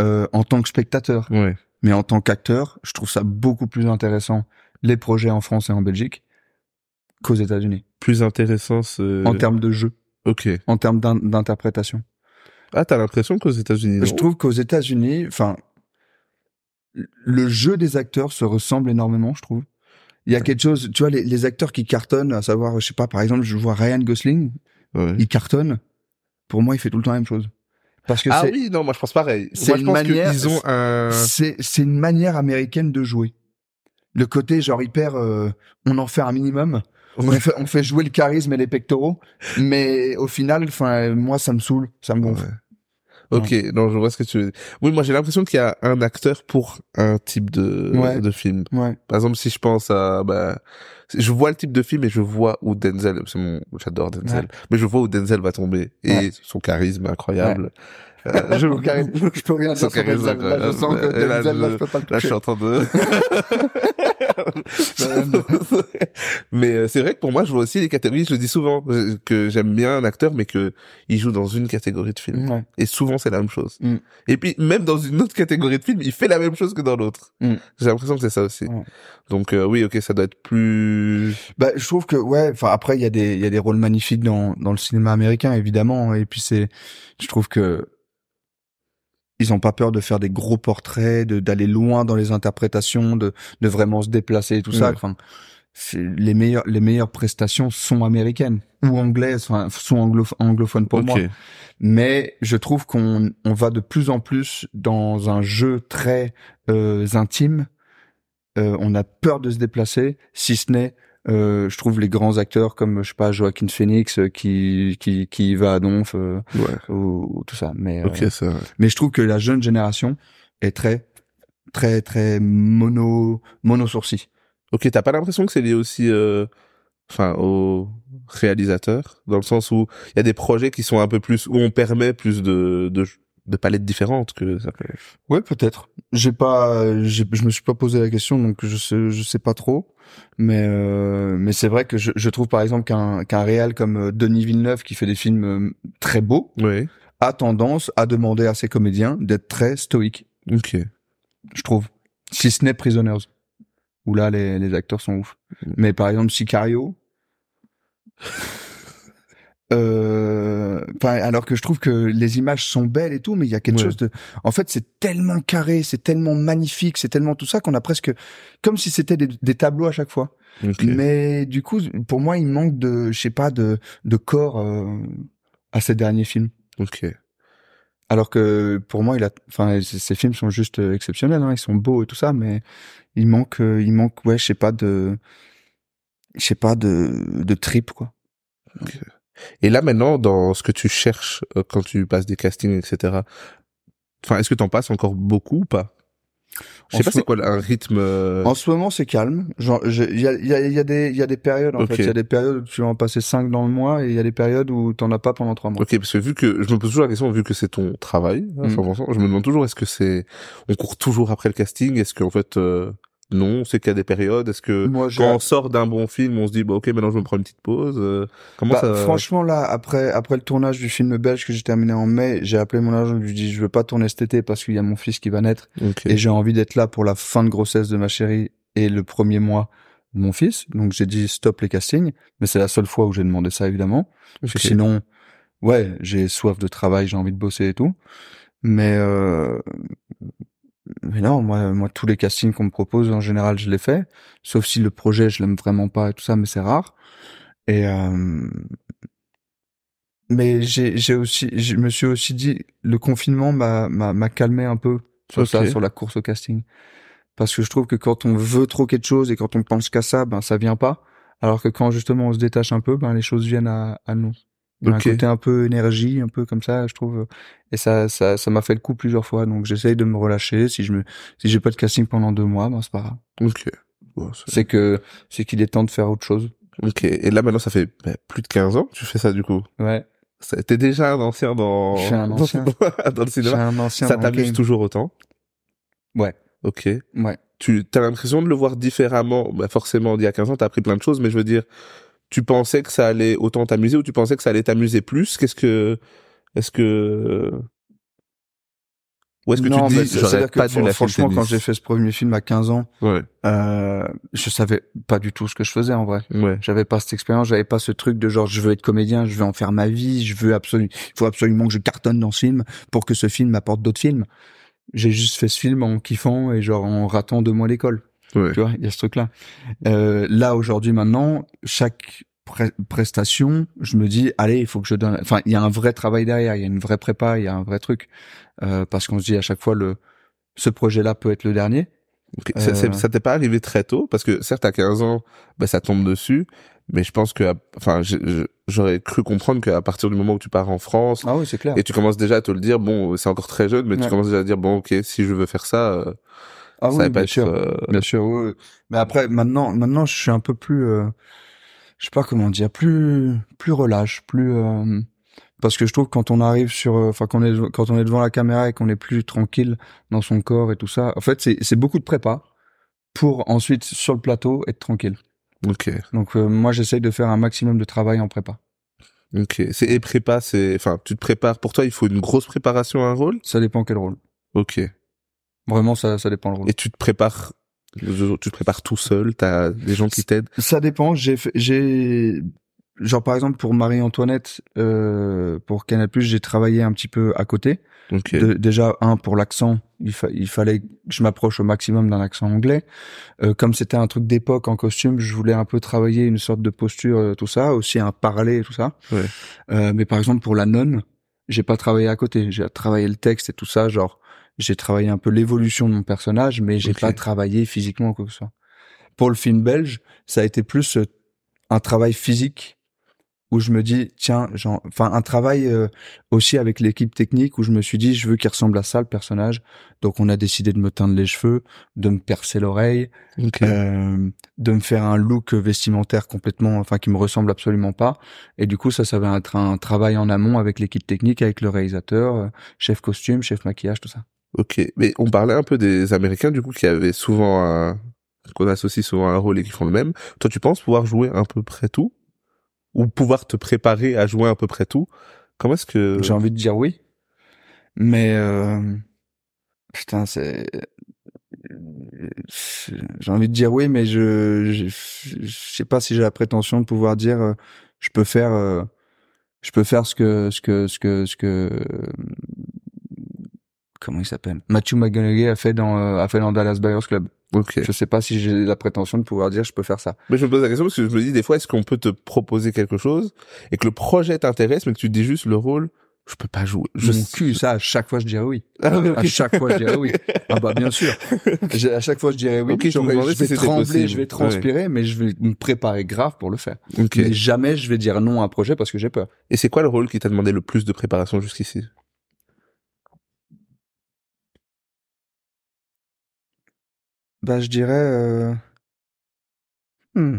euh, en tant que spectateur, Ouais. mais en tant qu'acteur, je trouve ça beaucoup plus intéressant les projets en France et en Belgique qu'aux États-Unis Plus intéressant, ce... en termes de jeu, Ok. en termes d'in- d'interprétation. Ah, t'as l'impression qu'aux États-Unis, Je trouve qu'aux États-Unis, enfin, le jeu des acteurs se ressemble énormément, je trouve. Il y a quelque chose, tu vois, les, les acteurs qui cartonnent, à savoir, je sais pas, par exemple, je vois Ryan Gosling, Ouais. il cartonne. Pour moi, il fait tout le temps la même chose. Parce que Ah c'est, oui, non, moi je pense pareil. c'est une manière- qu'ils ont un. c'est, c'est une manière américaine de jouer. Le côté, genre, hyper, euh, on en fait un minimum. On fait, on fait jouer le charisme et les pectoraux, mais au final, enfin, moi, ça me saoule, ça me gonfle. Ok, non, je vois ce que tu veux dire. Oui, moi j'ai l'impression qu'il y a un acteur pour un type de Ouais. de film. Ouais. Par exemple, si je pense à, bah, je vois le type de film et je vois où Denzel, c'est mon, j'adore Denzel, mais je vois où Denzel va tomber et son charisme incroyable. Euh, je, je peux rien Son dire sur charisme. Là, je sens que là, Denzel, là, je- peux pas le Là, je toucher. suis en train de. mais euh, c'est vrai que pour moi, je vois aussi les catégories. Je le dis souvent euh, que j'aime bien un acteur, mais que il joue dans une catégorie de film. Ouais. Et souvent, c'est la même chose. Mm. Et puis, même dans une autre catégorie de film, il fait la même chose que dans l'autre. Mm. J'ai l'impression que c'est ça aussi. Ouais. Donc, euh, oui, ok, ça doit être plus... Bah, je trouve que ouais. Enfin, après, il y a des il y a des rôles magnifiques dans dans le cinéma américain, évidemment. Et puis c'est, je trouve que ils ont pas peur de faire des gros portraits, d'aller loin dans les interprétations, de de vraiment se déplacer et tout ça. Enfin, les meilleures les meilleures prestations sont américaines ou anglaises, enfin, sont anglo anglophones pour moi. mais je trouve qu'on on va de plus en plus dans un jeu très euh, intime. Euh, on a peur de se déplacer, si ce n'est, euh, je trouve les grands acteurs comme je sais pas Joaquin Phoenix euh, qui qui qui va à Donf euh, Ouais. ou, ou tout ça. Mais euh, Ok, ça. va. mais je trouve que la jeune génération est très très très mono mono sourcil. Ok, t'as pas l'impression que c'est lié aussi, euh, enfin, au réalisateur, dans le sens où il y a des projets qui sont un peu plus, où on permet plus de, de, de palettes différentes que ça peut. Ouais, peut-être. J'ai pas, j'ai- je me suis pas posé la question, donc je sais, je sais pas trop. Mais euh, mais c'est vrai que je, je trouve par exemple qu'un qu'un réal comme euh, Denis Villeneuve qui fait des films euh, très beaux Oui. a tendance à demander à ses comédiens d'être très stoïques. Ok. Je trouve. Si ce n'est Prisoners, où là les les acteurs sont ouf. Mm. Mais par exemple Sicario. Euh, alors que je trouve que les images sont belles et tout, mais il y a quelque Ouais. chose de, en fait, c'est tellement carré, c'est tellement magnifique, c'est tellement tout ça qu'on a presque, comme si c'était des, des tableaux à chaque fois. Mais du coup, pour moi, il manque de, je sais pas, de, de corps euh, à ces derniers films. Ok. Alors que pour moi, il a, enfin, ces films sont juste euh, exceptionnels, hein, ils sont beaux et tout ça, mais il manque, euh, il manque, ouais, je sais pas de, je sais pas de, de trip quoi. Et là, maintenant, dans ce que tu cherches euh, quand tu passes des castings, etc., enfin, est-ce que t'en passes encore beaucoup ou pas? Je sais pas ce- c'est quoi un rythme, euh, En ce moment, c'est calme. Genre, il y a, y, a, y a des, il y a des périodes en fait. Il y a des périodes où tu vas en passer cinq dans le mois et il y a des périodes où t'en as pas pendant trois mois. Ok, parce que vu que je me pose toujours la question, vu que c'est ton travail, hein, Mm. 100%, je me demande toujours est-ce que c'est, on court toujours après le casting, est-ce qu'en fait, euh, non, c'est qu'il y a des périodes, est-ce que Moi, quand on sort d'un bon film, on se dit, bah ok, maintenant je me prends une petite pause, euh, comment Bah, ça Franchement, là, après, après le tournage du film belge que j'ai terminé en mai, j'ai appelé mon agent, je lui dit, je veux pas tourner cet été parce qu'il y a mon fils qui va naître et j'ai envie d'être là pour la fin de grossesse de ma chérie et le premier mois de mon fils. Donc, j'ai dit stop les castings. Mais c'est la seule fois où j'ai demandé ça, évidemment. Parce que Ok. sinon, ouais, j'ai soif de travail, j'ai envie de bosser et tout. Mais, euh, mais non, moi, moi, tous les castings qu'on me propose, en général, je les fais. Sauf si le projet, je l'aime vraiment pas et tout ça, mais c'est rare. Et, euh, mais j'ai, j'ai aussi, je me suis aussi dit, le confinement m'a, m'a, m'a calmé un peu sur ça, sur la course au casting. Parce que je trouve que quand on veut trop quelque chose et quand on pense qu'à ça, ben, ça vient pas. Alors que quand justement on se détache un peu, ben, les choses viennent à, à nous. Il y a Ok. un côté un peu énergie, un peu comme ça, je trouve. Et ça, ça, ça m'a fait le coup plusieurs fois. Donc j'essaye de me relâcher. Si je me, si j'ai pas de casting pendant deux mois, ben c'est pas grave. Ok. Bon, c'est- que, c'est qu'il est temps de faire autre chose. ok. Et là maintenant, ça fait bah, plus de 15 ans que tu fais ça du coup. Ouais. T'es déjà un ancien dans, Je suis un ancien. dans le cinéma. un ancien Ça t'amuse toujours autant? Ouais. Ok. Ouais. tu as l'impression de le voir différemment? Bah forcément, il y a 15 ans, t'as appris plein de choses, mais je veux dire, tu pensais que ça allait autant t'amuser ou tu pensais que ça allait t'amuser plus? Qu'est-ce que, est-ce que, ou est-ce que non, tu te dis, j'aurais pas dû la franchement, quand j'ai fait ce premier film à 15 ans, Ouais, euh, je savais pas du tout ce que je faisais en vrai. ouais, J'avais pas cette expérience, j'avais pas ce truc de genre je veux être comédien, je veux en faire ma vie, je veux absolument, il faut absolument que je cartonne dans ce film pour que ce film m'apporte d'autres films. J'ai juste fait ce film en kiffant et genre en ratant deux mois l'école. Ouais. Tu vois, il y a ce truc-là. Euh, là aujourd'hui maintenant, chaque pre- prestation, je me dis allez, il faut que je donne. Enfin, il y a un vrai travail derrière, il y a une vraie prépa, il y a un vrai truc euh, parce qu'on se dit à chaque fois le ce projet-là peut être le dernier. Ça- Euh. Ça t'est pas arrivé très tôt? Parce que certes à 15 ans, bah, ça tombe dessus, mais je pense que, enfin, j'aurais cru comprendre qu'à partir du moment où tu pars en France Ah oui, c'est clair. et tu commences déjà à te le dire, bon, c'est encore très jeune, mais tu commences déjà à dire, bon, ok, si je veux faire ça, euh, Ah ça oui, va pas bien être. sûr. euh, Bien sûr, oui. Mais après, maintenant, maintenant, je suis un peu plus, euh, je sais pas comment dire, plus, plus relâche, plus, euh, parce que je trouve que quand on arrive sur, euh, enfin, quand on est, quand on est devant la caméra et qu'on est plus tranquille dans son corps et tout ça, en fait, c'est, c'est beaucoup de prépa pour ensuite, sur le plateau, être tranquille. Ok, Donc, euh, moi, j'essaye de faire un maximum de travail en prépa. ok. C'est et prépa, c'est, enfin, tu te prépares. Pour toi, il faut une grosse préparation à un rôle? Ça dépend quel rôle. Ok. Vraiment, ça, ça dépend le rôle. Et tu te prépares, tu te prépares tout seul. T'as des gens qui t'aident? Ça dépend. J'ai, fait- j'ai, genre par exemple pour Marie-Antoinette, euh, pour Canal+, j'ai travaillé un petit peu à côté. Ok. De- déjà un pour l'accent, il, fa- il fallait que je m'approche au maximum d'un accent anglais. Euh, comme c'était un truc d'époque en costume, je voulais un peu travailler une sorte de posture, euh, tout ça, aussi un parler tout ça. Ouais. Euh, mais par exemple pour la nonne, j'ai pas travaillé à côté. J'ai travaillé le texte et tout ça, genre j'ai travaillé un peu l'évolution de mon personnage, mais j'ai Ok. pas travaillé physiquement quoi que ce soit. Pour le film belge, ça a été plus euh, un travail physique où je me dis tiens, genre, enfin un travail euh, aussi avec l'équipe technique où je me suis dit je veux qu'il ressemble à ça le personnage. Donc on a décidé de me teindre les cheveux, de me percer l'oreille, euh, de me faire un look vestimentaire complètement, enfin qui me ressemble absolument pas. Et du coup ça, ça va être un travail en amont avec l'équipe technique, avec le réalisateur, euh, chef costume, chef maquillage, tout ça. Ok, mais on parlait un peu des Américains du coup qui avaient souvent un qu'on associe souvent un rôle et qui font le même. Toi, tu penses pouvoir jouer à peu près tout? Ou pouvoir te préparer à jouer à peu près tout? Comment est-ce que J'ai envie de dire oui, mais euh, putain c'est j'ai envie de dire oui, mais je je, je sais pas si j'ai la prétention de pouvoir dire euh, je peux faire euh, je peux faire ce que ce que ce que ce que comment il s'appelle Matthew McConaughey a fait dans euh, a fait dans Dallas Buyers Club. Ok. Je sais pas si j'ai la prétention de pouvoir dire je peux faire ça. Mais je me pose la question parce que je me dis des fois est-ce qu'on peut te proposer quelque chose et que le projet t'intéresse mais que tu dis juste le rôle je peux pas jouer. Je Mon cul, ça à chaque fois je dirais oui. Ah. À chaque fois, je dirais oui. Ah bah bien sûr. À chaque fois, je dirais oui. Ok, je vais si trembler, possible. je vais transpirer, mais je vais me préparer grave pour le faire. Ok. Mais jamais je vais dire non à un projet parce que j'ai peur. Et c'est quoi le rôle qui t'a demandé le plus de préparation jusqu'ici? Bah je dirais, euh... hmm.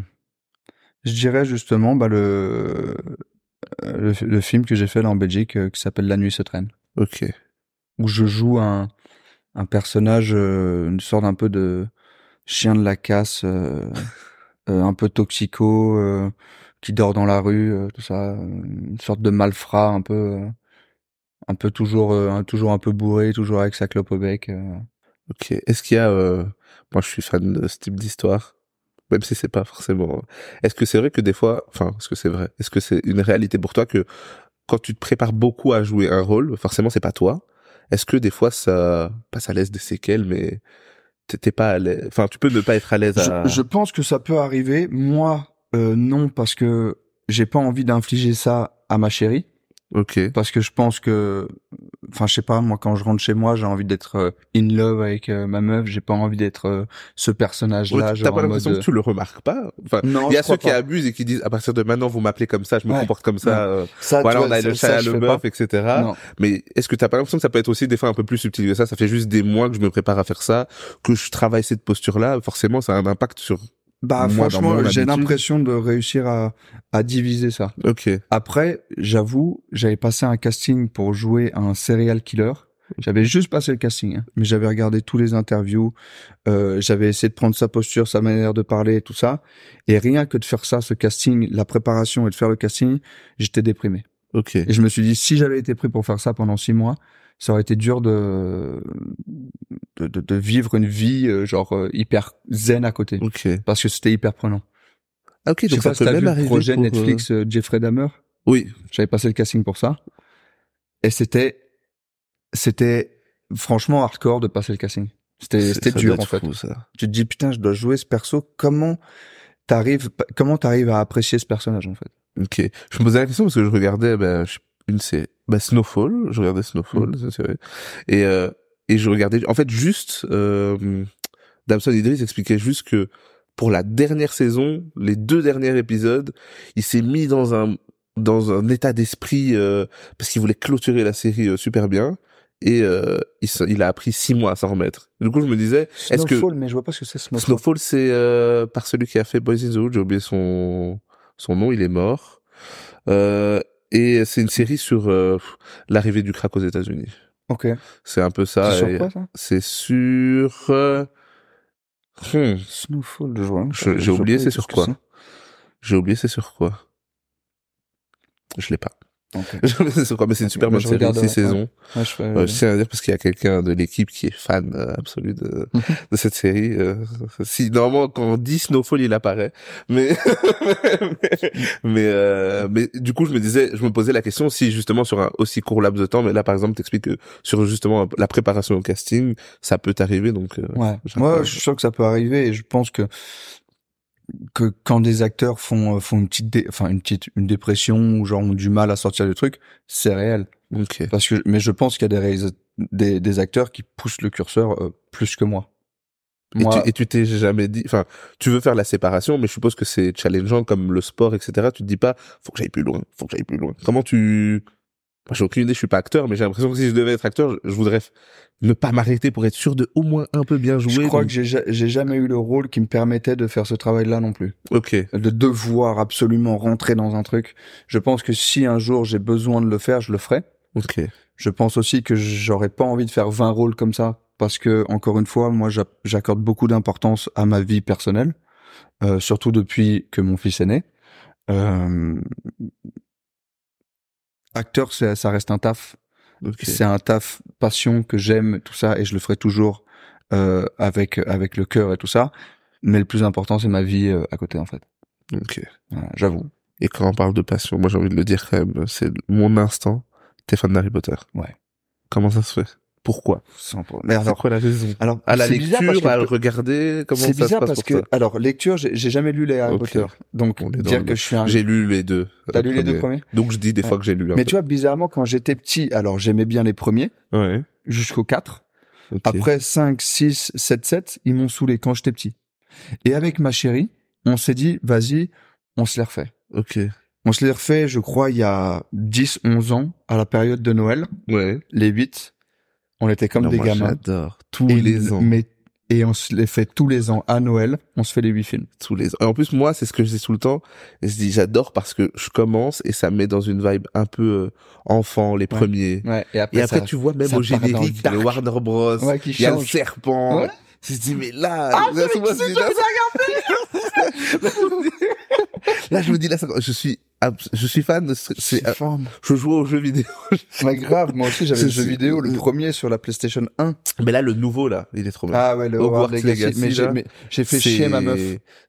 je dirais justement bah le le, le film que j'ai fait là en Belgique euh, qui s'appelle La nuit se traîne, Ok. où je joue un un personnage, euh, une sorte un peu de chien de la casse, euh, euh, un peu toxico, euh, qui dort dans la rue, euh, tout ça, euh, une sorte de malfrat un peu, euh, un peu toujours, euh, toujours un peu bourré, toujours avec sa clope au bec. euh. Ok. Est-ce qu'il y a, euh, moi je suis fan de ce type d'histoire, même si c'est pas forcément. Est-ce que c'est vrai que des fois, enfin, est-ce que c'est vrai? Est-ce que c'est une réalité pour toi que quand tu te prépares beaucoup à jouer un rôle, forcément c'est pas toi. Est-ce que des fois ça, pas ça laisse des séquelles, mais t'es pas à l'aise. Enfin, tu peux ne pas être à l'aise à. Je, je pense que ça peut arriver. Moi, euh, non, parce que j'ai pas envie d'infliger ça à ma chérie. Ok. Parce que je pense que, enfin, je sais pas, moi, quand je rentre chez moi, j'ai envie d'être euh, in love avec euh, ma meuf. J'ai pas envie d'être euh, ce personnage-là, Ouais, T'as pas l'impression mode. que tu le remarques pas? Enfin, Non, il y a ceux qui pas. abusent et qui disent à partir de maintenant vous m'appelez comme ça, je me Ouais. comporte comme ça. euh, Ça, voilà, on a le chat, le pas. etc. Non. Mais est-ce que t'as pas l'impression que ça peut être aussi des fois un peu plus subtil que ça? Ça fait juste des mois que je me prépare à faire ça, que je travaille cette posture-là. Forcément, ça a un impact sur. Bah, Moi, franchement, j'ai l'impression de réussir à, à diviser ça. Ok. Après, j'avoue, j'avais passé un casting pour jouer un serial killer. J'avais juste passé le casting, hein, mais j'avais regardé tous les interviews, euh, j'avais essayé de prendre sa posture, sa manière de parler, et tout ça. Et rien que de faire ça, ce casting, la préparation et de faire le casting, j'étais déprimé. Ok. Et je me suis dit, si j'avais été pris pour faire ça pendant six mois, ça aurait été dur de de, de, de vivre une vie euh, genre euh, hyper zen à côté, Ok. parce que c'était hyper prenant. Ah, ok. Sais Donc ça peut même le projet pour, euh, Netflix euh, Jeffrey Dahmer. Oui. J'avais passé le casting pour ça. Et c'était, c'était franchement hardcore de passer le casting. C'était, c'était dur en fait. fou, ça. Tu te dis putain, je dois jouer ce perso. Comment t'arrives, comment t'arrives à apprécier ce personnage en fait? Ok. Je me posais la question parce que je regardais, ben, je- une c'est, ben, Snowfall. Je regardais Snowfall, Mm. c'est vrai. Et, euh, et je regardais, en fait, juste, euh, Damson Idris expliquait juste que pour la dernière saison, les deux derniers épisodes, il s'est mis dans un dans un état d'esprit euh, parce qu'il voulait clôturer la série euh, super bien et euh, il, il a appris six mois à s'en remettre. Du coup, je me disais, est-ce que Snowfall, mais je vois pas ce que c'est Snowfall. Snowfall, c'est euh, par celui qui a fait Boys in the Hood, j'ai oublié son son nom, il est mort. Euh, et c'est une série sur euh, l'arrivée du crack aux États-Unis. Ok. C'est un peu ça. C'est sur quoi ça? C'est sur. euh, hmm, Snowfall, je vois. J'ai oublié, c'est ce sur quoi J'ai oublié, c'est sur quoi Je l'ai pas. Ok. J'ai oublié c'est quoi, mais c'est une super bonne série, six ouais. saisons. Ouais, je Euh, je tiens à dire parce qu'il y a quelqu'un de l'équipe qui est fan euh, absolu de, de cette série. euh, si normalement quand on dit Snowfall, il apparaît, mais mais euh, mais du coup je me disais, je me posais la question si justement sur un aussi court laps de temps, mais là par exemple t'expliques que sur justement la préparation au casting, ça peut t'arriver donc. Ouais. Moi, je suis sûr que ça peut arriver et je pense que que quand des acteurs font euh, font une petite dé- enfin une petite une dépression ou genre ont du mal à sortir du truc, c'est réel. Ok. Parce que mais je pense qu'il y a des des des acteurs qui poussent le curseur euh, plus que moi. Et Moi, tu- et tu t'es jamais dit, enfin, tu veux faire la séparation, mais je suppose que c'est challengeant comme le sport, etc. Tu te dis pas, faut que j'aille plus loin, faut que j'aille plus loin. Comment tu, moi, j'ai aucune idée, je suis pas acteur, mais j'ai l'impression que si je devais être acteur, je, je voudrais ne pas m'arrêter pour être sûr de au moins un peu bien jouer. je crois donc- que j'ai ja- j'ai jamais eu le rôle qui me permettait de faire ce travail-là non plus. Ok. de devoir absolument rentrer dans un truc. Je pense que si un jour j'ai besoin de le faire, je le ferai. Ok. Je pense aussi que j'aurais pas envie de faire 20 rôles comme ça parce que encore une fois, moi j'a- j'accorde beaucoup d'importance à ma vie personnelle, euh, surtout depuis que mon fils est né. Euh, acteur, ça reste un taf. Ok. C'est un taf passion que j'aime tout ça et je le ferai toujours euh, avec avec le cœur et tout ça. Mais le plus important, c'est ma vie euh, à côté en fait. Ok. Voilà, J'avoue. Et quand on parle de passion, moi j'ai envie de le dire quand même, c'est mon instant. T'es fan d'Harry Potter. Ouais. Comment ça se fait? Pourquoi? Sans problème. Mais C'est alors, quoi la raison? alors À la c'est bizarre lecture, parce à le que- regarder, comment ça C'est se bizarre passe parce pour que, toi? alors, lecture, j'ai jamais lu les Harry Ok. Potter. Donc, On dire le- que je suis un... J'ai lu les deux. T'as lu les deux premiers? Donc je dis des fois Ouais. que j'ai lu un Mais peu. tu vois, bizarrement, quand j'étais petit, alors j'aimais bien les premiers, Ouais. jusqu'au 4. ok. Après 5, 6, 7, 7, ils m'ont saoulé quand j'étais petit. Et avec ma chérie, on s'est dit, vas-y, on se les refait. Ok. On se les refait, je crois, il y a 10, 11 ans, à la période de Noël, Ouais. les 8. On était comme Non, des moi, gamins. J'adore. Tous Et les ans. Mais, et on se les fait tous les ans à Noël, on se fait les 8 films. Tous les ans. Et en plus, moi, c'est ce que je dis tout le temps. Et je dis, j'adore parce que je commence et ça me met dans une vibe un peu euh, enfant, les premiers. Ouais, et après, Et après, ça- tu vois, même au générique, le. Warner Bros. Ouais, Il y a le serpent. Ouais. Je dis, mais là, Ah, là, là, je me dis- là, je suis, je suis fan de ce, c'est, fort. je joue aux jeux vidéo. Mais grave, moi aussi j'avais le jeu vidéo, le premier sur la PlayStation 1. Mais là, le nouveau, là, il est trop bien. Ah ouais, le Hogwarts Legacy. Mais j'ai, fait chier ma meuf.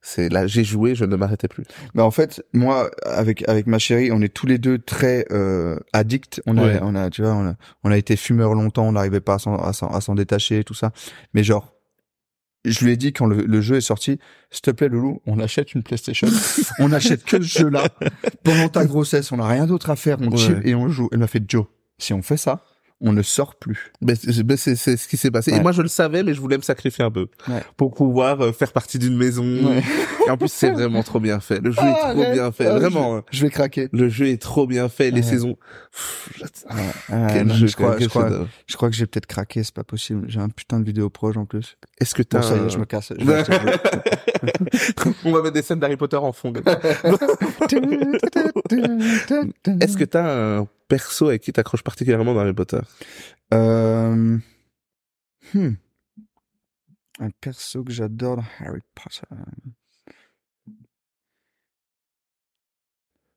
C'est là, j'ai joué, je ne m'arrêtais plus. Mais en fait, moi, avec avec ma chérie, on est tous les deux très euh, addicts. On a, Ouais. on a, tu vois, on a, on a été fumeurs longtemps, on n'arrivait pas à s'en, à s'en, détacher tout ça. Mais genre, je lui ai dit quand le, le jeu est sorti, s'il te plaît, Loulou, on achète une PlayStation, on achète que ce jeu-là. Pendant ta grossesse, on n'a rien d'autre à faire, on Ouais. chill et on joue. Elle m'a fait Joe. Si on fait ça, on ne sort plus. Mais c'est ce qui s'est passé. Et moi, je le savais, mais je voulais me sacrifier un peu. Ouais. Pour pouvoir euh, faire partie d'une maison. Ouais. Et en plus, c'est vraiment trop bien fait. Le jeu Ah, est trop arrête. bien fait. Ah, Vraiment. hein. Je, je vais craquer. Le jeu est trop bien fait. Les saisons. Pff, Ah, Quel non, jeu, je crois, quel je crois, je crois que j'ai peut-être craqué, c'est pas possible. J'ai un putain de vidéo proche en plus. Est-ce que t'as Bon, ça y un- est, je me casse. Je On va mettre des scènes d'Harry Potter en fond. Est-ce que t'as un perso avec qui t'accroches particulièrement dans Harry Potter Euh... hmm. Un perso que j'adore dans Harry Potter.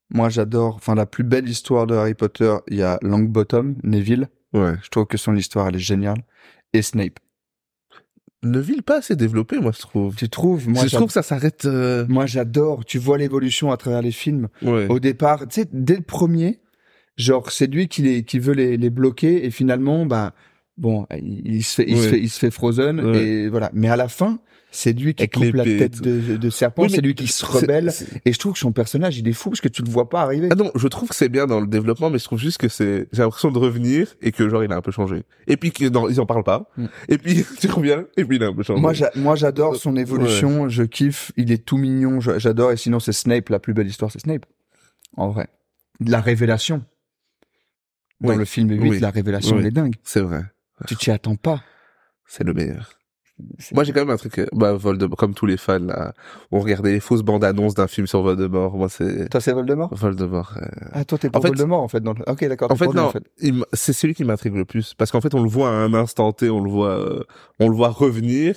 Moi, j'adore, enfin, la plus belle histoire de Harry Potter, il y a Longbottom, Neville. Ouais. Je trouve que son histoire, elle est géniale. Et Snape. Neville pas assez développé, moi, je trouve. Tu trouves? Moi, je trouve que ça s'arrête. euh, moi, j'adore. Tu vois l'évolution à travers les films. Ouais. Au départ, tu sais, dès le premier, genre, c'est lui qui, les, qui veut les, les bloquer et finalement, bah, bon, il, il se fait, il Ouais. se fait, il se fait Frozen Ouais. et voilà. Mais à la fin, c'est lui qui Avec coupe la tête de, de serpent, Oui, c'est lui qui se rebelle. Et je trouve que son personnage, il est fou parce que tu le vois pas arriver. Ah non, je trouve que c'est bien dans le développement, mais je trouve juste que c'est, j'ai l'impression de revenir et que genre il a un peu changé. Et puis que non, ils en parlent pas. Mm. Et puis tu reviens et puis il a un peu changé. Moi, moi, j'adore son Ouais. évolution. Je kiffe. Il est tout mignon. J'adore. Et sinon, c'est Snape. La plus belle histoire, c'est Snape. En vrai. La révélation. Dans Oui. le film 8, Oui. la révélation, elle est dingue. c'est vrai, Tu t'y attends pas. c'est le meilleur. Moi j'ai quand même un truc, euh, bah Voldemort, comme tous les fans là, on regardait les fausses bandes annonces d'un film sur Voldemort. Moi c'est Toi, c'est Voldemort? Voldemort. euh, Ah, toi, t'es fait- Voldemort, en fait. Dans le... Ok, d'accord. En fait non, en fait. c'est celui qui m'intrigue le plus parce qu'en fait on le voit à un instant T, on le voit, euh, on le voit revenir.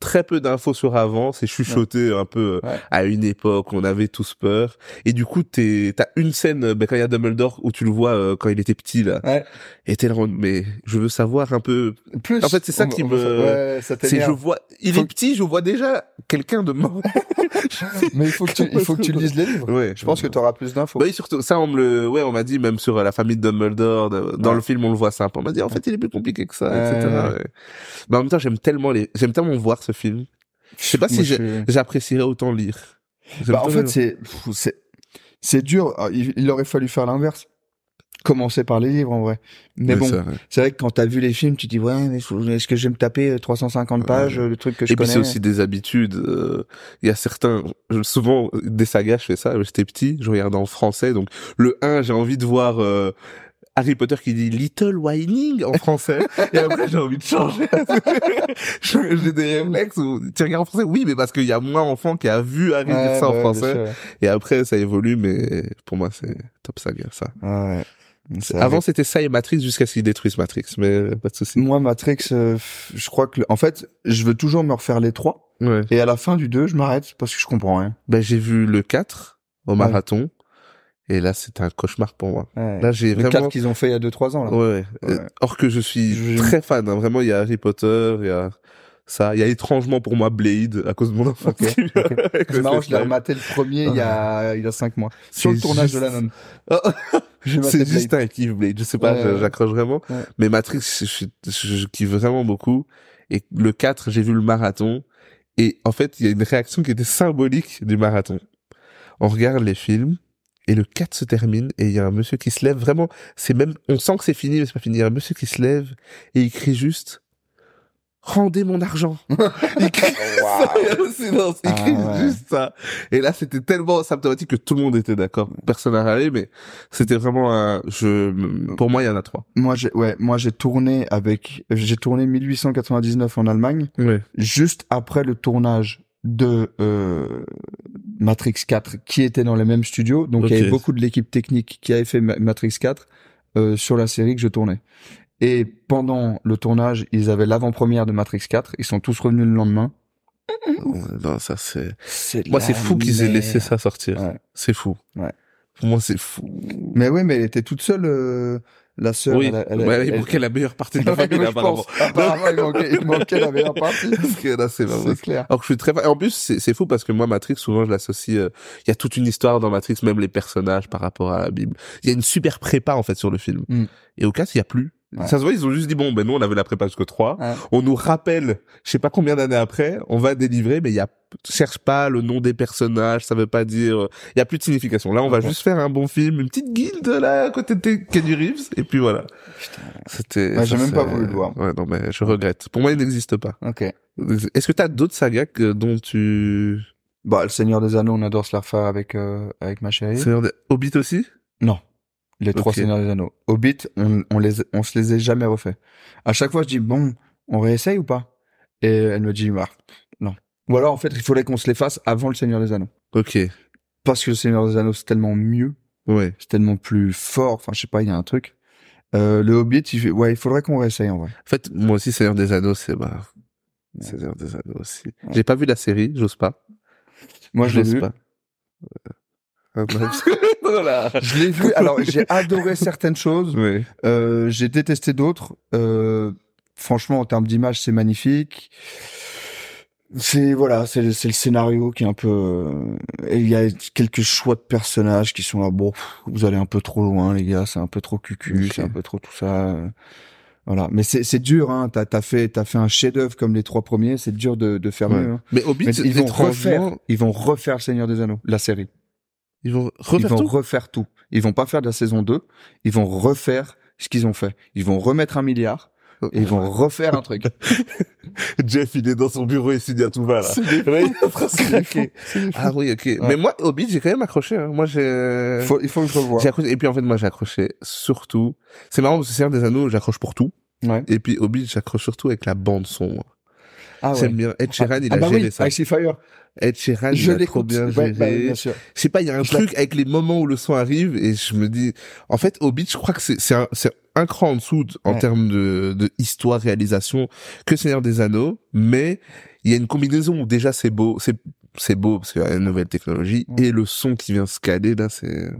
Très peu d'infos sur avant, c'est chuchoté un peu euh, Ouais. à une époque, on avait tous peur. Et du coup, t'es, t'as une scène, euh, ben, quand il y a Dumbledore où tu le vois euh, quand il était petit là, Ouais. et t'es là, mais je veux savoir un peu. Plus. En fait, c'est ça on- qui on- me- ça C'est, je vois, il Faut- est petit, je vois déjà quelqu'un de mort. Mais il faut que tu, il faut que tu lises les livres. ouais. Je pense que tu auras plus d'infos. Bah Oui, surtout, ça, on me le, ouais, on m'a dit, même sur euh, la famille de Dumbledore, dans le film, on le voit simple. On m'a dit, en fait, il est plus compliqué que ça, etc. Mais en même temps, j'aime tellement les, j'aime tellement voir ce film. Je sais pas si j'apprécierais autant lire. Bah, en fait, c'est, c'est, dur. Ah, Il, il aurait fallu faire l'inverse. Commencer par les livres, en vrai. Mais bon, c'est vrai. que quand t'as vu les films, tu te dis, ouais, mais est-ce que je vais me taper euh, 350 pages, euh, le truc que je Et puis connais? c'est aussi des habitudes. euh, Il y a certains, je- souvent des sagas, je fais ça. J'étais petit, je regardais en français. Donc le 1, j'ai envie de voir euh, Harry Potter qui dit Little Whining en français. et après j'ai envie de changer. J'ai des réflexes où tu regardes en français? Oui, mais parce qu'il y a moins d'enfants qui a vu Harry Ouais, dire ça en français. Et après ça évolue, mais pour moi c'est top saga ça. Ouais. Avant c'était ça et Matrix jusqu'à ce qu'ils détruisent Matrix, mais pas de souci. moi, Matrix, euh, je crois que, en fait, je veux toujours me refaire les trois. Ouais. Et à la fin du 2, je m'arrête parce que je comprends rien. Ben j'ai vu le 4 au marathon. Et là, c'était un cauchemar pour moi. Ouais. Là, j'ai le vraiment 4 qu'ils ont fait il y a 2-3 ans, là. Ouais, ouais. Ouais. Or que je suis Je- très fan, hein. vraiment, il y a Harry Potter, il y a ça, il y a étrangement pour moi Blade, à cause de mon enfance. Ok, qui vient ok. avec C'est le marrant, je l'ai rematé le premier il y a, il y a 5 mois. Sur le C'est tournage de la nonne. C'est juste un kiff Blade, je sais pas, Ouais, j'accroche vraiment. Ouais. Mais Matrix, je, je, je- je kiffe vraiment beaucoup. Et le 4, j'ai vu le marathon. Et en fait, il y a une réaction qui était symbolique du marathon. On regarde les films. Et le 4 se termine et il y a un monsieur qui se lève vraiment, c'est même, on sent que c'est fini mais c'est pas fini. Il y a un monsieur qui se lève et il crie juste, rendez mon argent. il crie ça, il y a le silence. Il Ah, crie ouais. juste ça. Et là, c'était tellement symptomatique que tout le monde était d'accord. Personne n'a râlé, mais c'était vraiment un, je, pour moi, il y en a trois. Moi, j'ai, ouais, moi, j'ai tourné avec, j'ai tourné 1899 en Allemagne, Ouais. juste après le tournage de euh, Matrix 4, qui était dans les mêmes studios. Donc, il y avait beaucoup de l'équipe technique qui avait fait Ma- Matrix 4 euh, sur la série que je tournais. Et pendant le tournage, ils avaient l'avant-première de Matrix 4. Ils sont tous revenus le lendemain. Non, ça c'est, C'est moi, c'est fou qu'ils aient laissé ça sortir. Ouais. C'est fou. Ouais. Pour moi, c'est fou. Mais ouais, mais elle était toute seule, euh, la sœur. oui. elle a- elle il elle- manquait la meilleure partie de la famille, apparemment. il manquait, il manquait la meilleure partie. Parce que là, c'est vraiment C'est clair. Alors que je suis très. En plus, c'est c'est fou parce que moi, Matrix, souvent, je l'associe. euh, Il y a toute une histoire dans Matrix, même les personnages par rapport à la Bible. Il y a une super prépa en fait sur le film. Mm. Et au cas, il y a plus. Ouais. Ça se voit, ils ont juste dit bon, ben nous, on avait la prépa jusqu'au 3. Ouais. On nous rappelle, je sais pas combien d'années après, on va délivrer, mais il y a cherche pas le nom des personnages, ça veut pas dire. euh, Il y a plus de signification. Là, on va juste faire un bon film, une petite guilde là à côté de Kenny Reeves, et puis voilà. C'était. J'ai même pas voulu le voir. Ouais, non, mais je regrette. Pour moi, il n'existe pas. Ok. Est-ce que t'as d'autres sagas que, dont tu... Bah, le Seigneur des Anneaux, on adore se la refaire avec, euh, avec ma chérie. Seigneur des- Hobbit aussi? Non. Les trois. Seigneurs des Anneaux. Hobbit, on, on les, on se les a jamais refait. À chaque fois, je dis, bon, on réessaye ou pas? Et elle me dit, bah, non. Ou alors, en fait, il faudrait qu'on se les fasse avant le Seigneur des Anneaux. Ok, Parce que le Seigneur des Anneaux, c'est tellement mieux. ouais. C'est tellement plus fort. Enfin, je sais pas, il y a un truc. Euh, le Hobbit, il fait, ouais, il faudrait qu'on réessaye, en vrai. En fait, moi aussi, Seigneur des Anneaux, c'est bah... Ouais. Seigneur des Anneaux aussi. Ouais. J'ai pas vu la série, j'ose pas. Moi, je l'ai vu. pas. Ah, bref. voilà. Je l'ai vu. Alors, j'ai adoré certaines choses. Ouais. Euh, j'ai détesté d'autres. Euh, franchement, en termes d'image, c'est magnifique. C'est voilà, c'est le- scénario qui est un peu. euh, et il y a quelques choix de personnages qui sont là. Bon, vous allez un peu trop loin, les gars. C'est un peu trop cucu. C'est un peu trop tout ça. euh. Voilà, mais c'est c'est dur, hein. T'as t'as fait t'as fait un chef-d'œuvre comme les trois premiers, c'est dur de de faire Ouais. mieux. hein. Mais Hobbit, Mais ils vont refaire, ils vont refaire le Seigneur des Anneaux, la série. Ils vont Ils refaire vont tout. refaire tout. Ils vont pas faire de la saison 2, ils vont refaire ce qu'ils ont fait. Ils vont remettre un milliard et ils vont refaire un truc. Jeff, il est dans son bureau et signe à tout va, là. Il est en train de se craquer. Ah oui, ok. Mais moi, Hobbit, j'ai quand même accroché, hein. Moi, j'ai... Faut- il faut que je revoie. J'ai accroché. Et puis, en fait, moi, j'ai accroché surtout... C'est marrant parce que Seigneur des Anneaux, j'accroche pour tout. Ouais. Et puis, Hobbit, j'accroche surtout avec la bande son. Ah J'aime bien. Ed Sheeran, il ah a bah géré oui, ça. Fire. Ed Sheeran, Je il a trop bien Ouais, géré. bah, bien sûr. Je sais pas, il y a un Je truc avec les moments où le son arrive et je me dis, en fait, Hobbit, je crois que c'est c'est un, un cran en dessous de- en Ouais. termes de, de histoire, réalisation que Seigneur des Anneaux, mais il y a une combinaison où déjà c'est beau, c'est c'est beau parce qu'il y a une nouvelle technologie et le son qui vient se caler là, c'est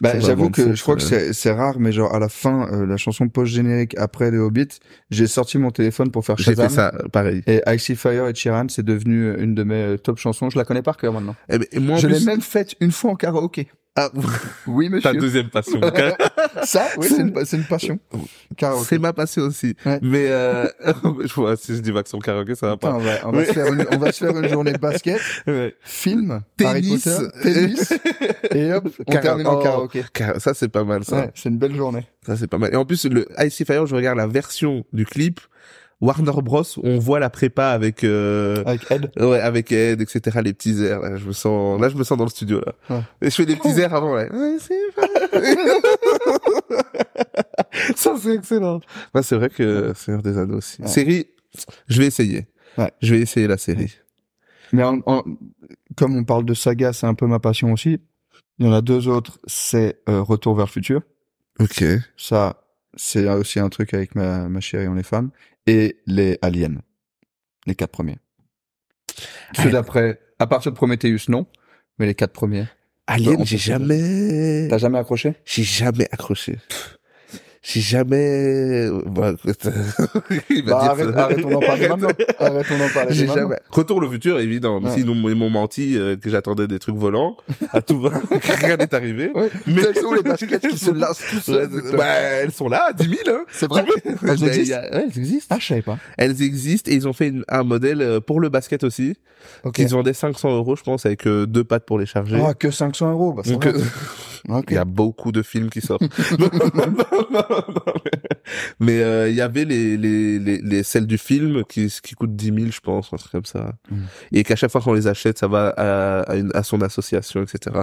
Bah, C'est j'avoue que je crois que c'est rare, mais genre à la fin, euh, la chanson post-générique après le Hobbit, j'ai sorti mon téléphone pour faire j'ai Shazam. fait ça pareil. Et Icy Fire et Sheeran, c'est devenu une de mes euh, top chansons. Je la connais par cœur maintenant. Et, ben, et moi je l'ai plus, même faite une fois en karaoké. Ah, Oui, ta monsieur. deuxième passion. Ça, oui, c'est une, une passion. C'est ma passion aussi. Ouais. Mais euh, je vois si je dis Maxon karaoké, ça va pas. on va, on va Oui. se faire une, on va se faire une journée de basket, Ouais. film, Tennis. Harry Potter, tennis, et hop, on termine en oh. karaoké. Ça c'est pas mal ça. Ouais, c'est une belle journée. Ça, c'est pas mal. Et en plus, le Icy Fire, je regarde la version du clip. Warner Bros, on voit la prépa avec, euh, Avec Ed. ouais, avec Ed, etc., les petits airs, là. Je me sens, là, je me sens dans le studio, là. Ouais. Et je fais des petits airs avant, là. Ouais, c'est pas- Ça, c'est excellent. Ouais, c'est vrai que Seigneur des Anneaux aussi. Ouais. Série, je vais essayer. Ouais. Je vais essayer la série. Mais en- en- comme on parle de saga, c'est un peu ma passion aussi. Il y en a deux autres, c'est euh, Retour vers le futur. Ok. Ça, c'est aussi un truc avec ma, ma chérie, on est fan. Et les Aliens. Les quatre premiers. Ceux d'après, à partir de Prometheus, non. Mais les quatre premiers. Alien, on j'ai jamais, T'as jamais accroché? j'ai jamais accroché. J'ai jamais, bah, il va Bah, dire arrête, ça. arrêtons d'en parler maintenant. Arrêtons d'en parler J'ai maintenant. jamais. Retour le futur, évident. Ouais. Sinon, ils m'ont menti euh, que j'attendais des trucs volants. À tout va, rien n'est arrivé. Ouais. Mais- Quelles sont les baskets qui se lassent tout c'est- bah, elles sont là, 10 000, hein. C'est vrai? Elles y existent? a- ouais, elles existent. Ah, je savais pas. Elles existent et ils ont fait une- un modèle euh, pour le basket aussi. Ok. Ils vendaient 500 euros, je pense, avec euh, deux pattes pour les charger. Ah, que 500 euros. Bah, Donc. Euh, Ok. il y a beaucoup de films qui sortent. mais euh, il y avait les, les, les, les celles du film qui, qui coûtent 10 000, je pense, un truc comme ça. Mm. Et qu'à chaque fois qu'on les achète, ça va à, à, une, à son association, etc.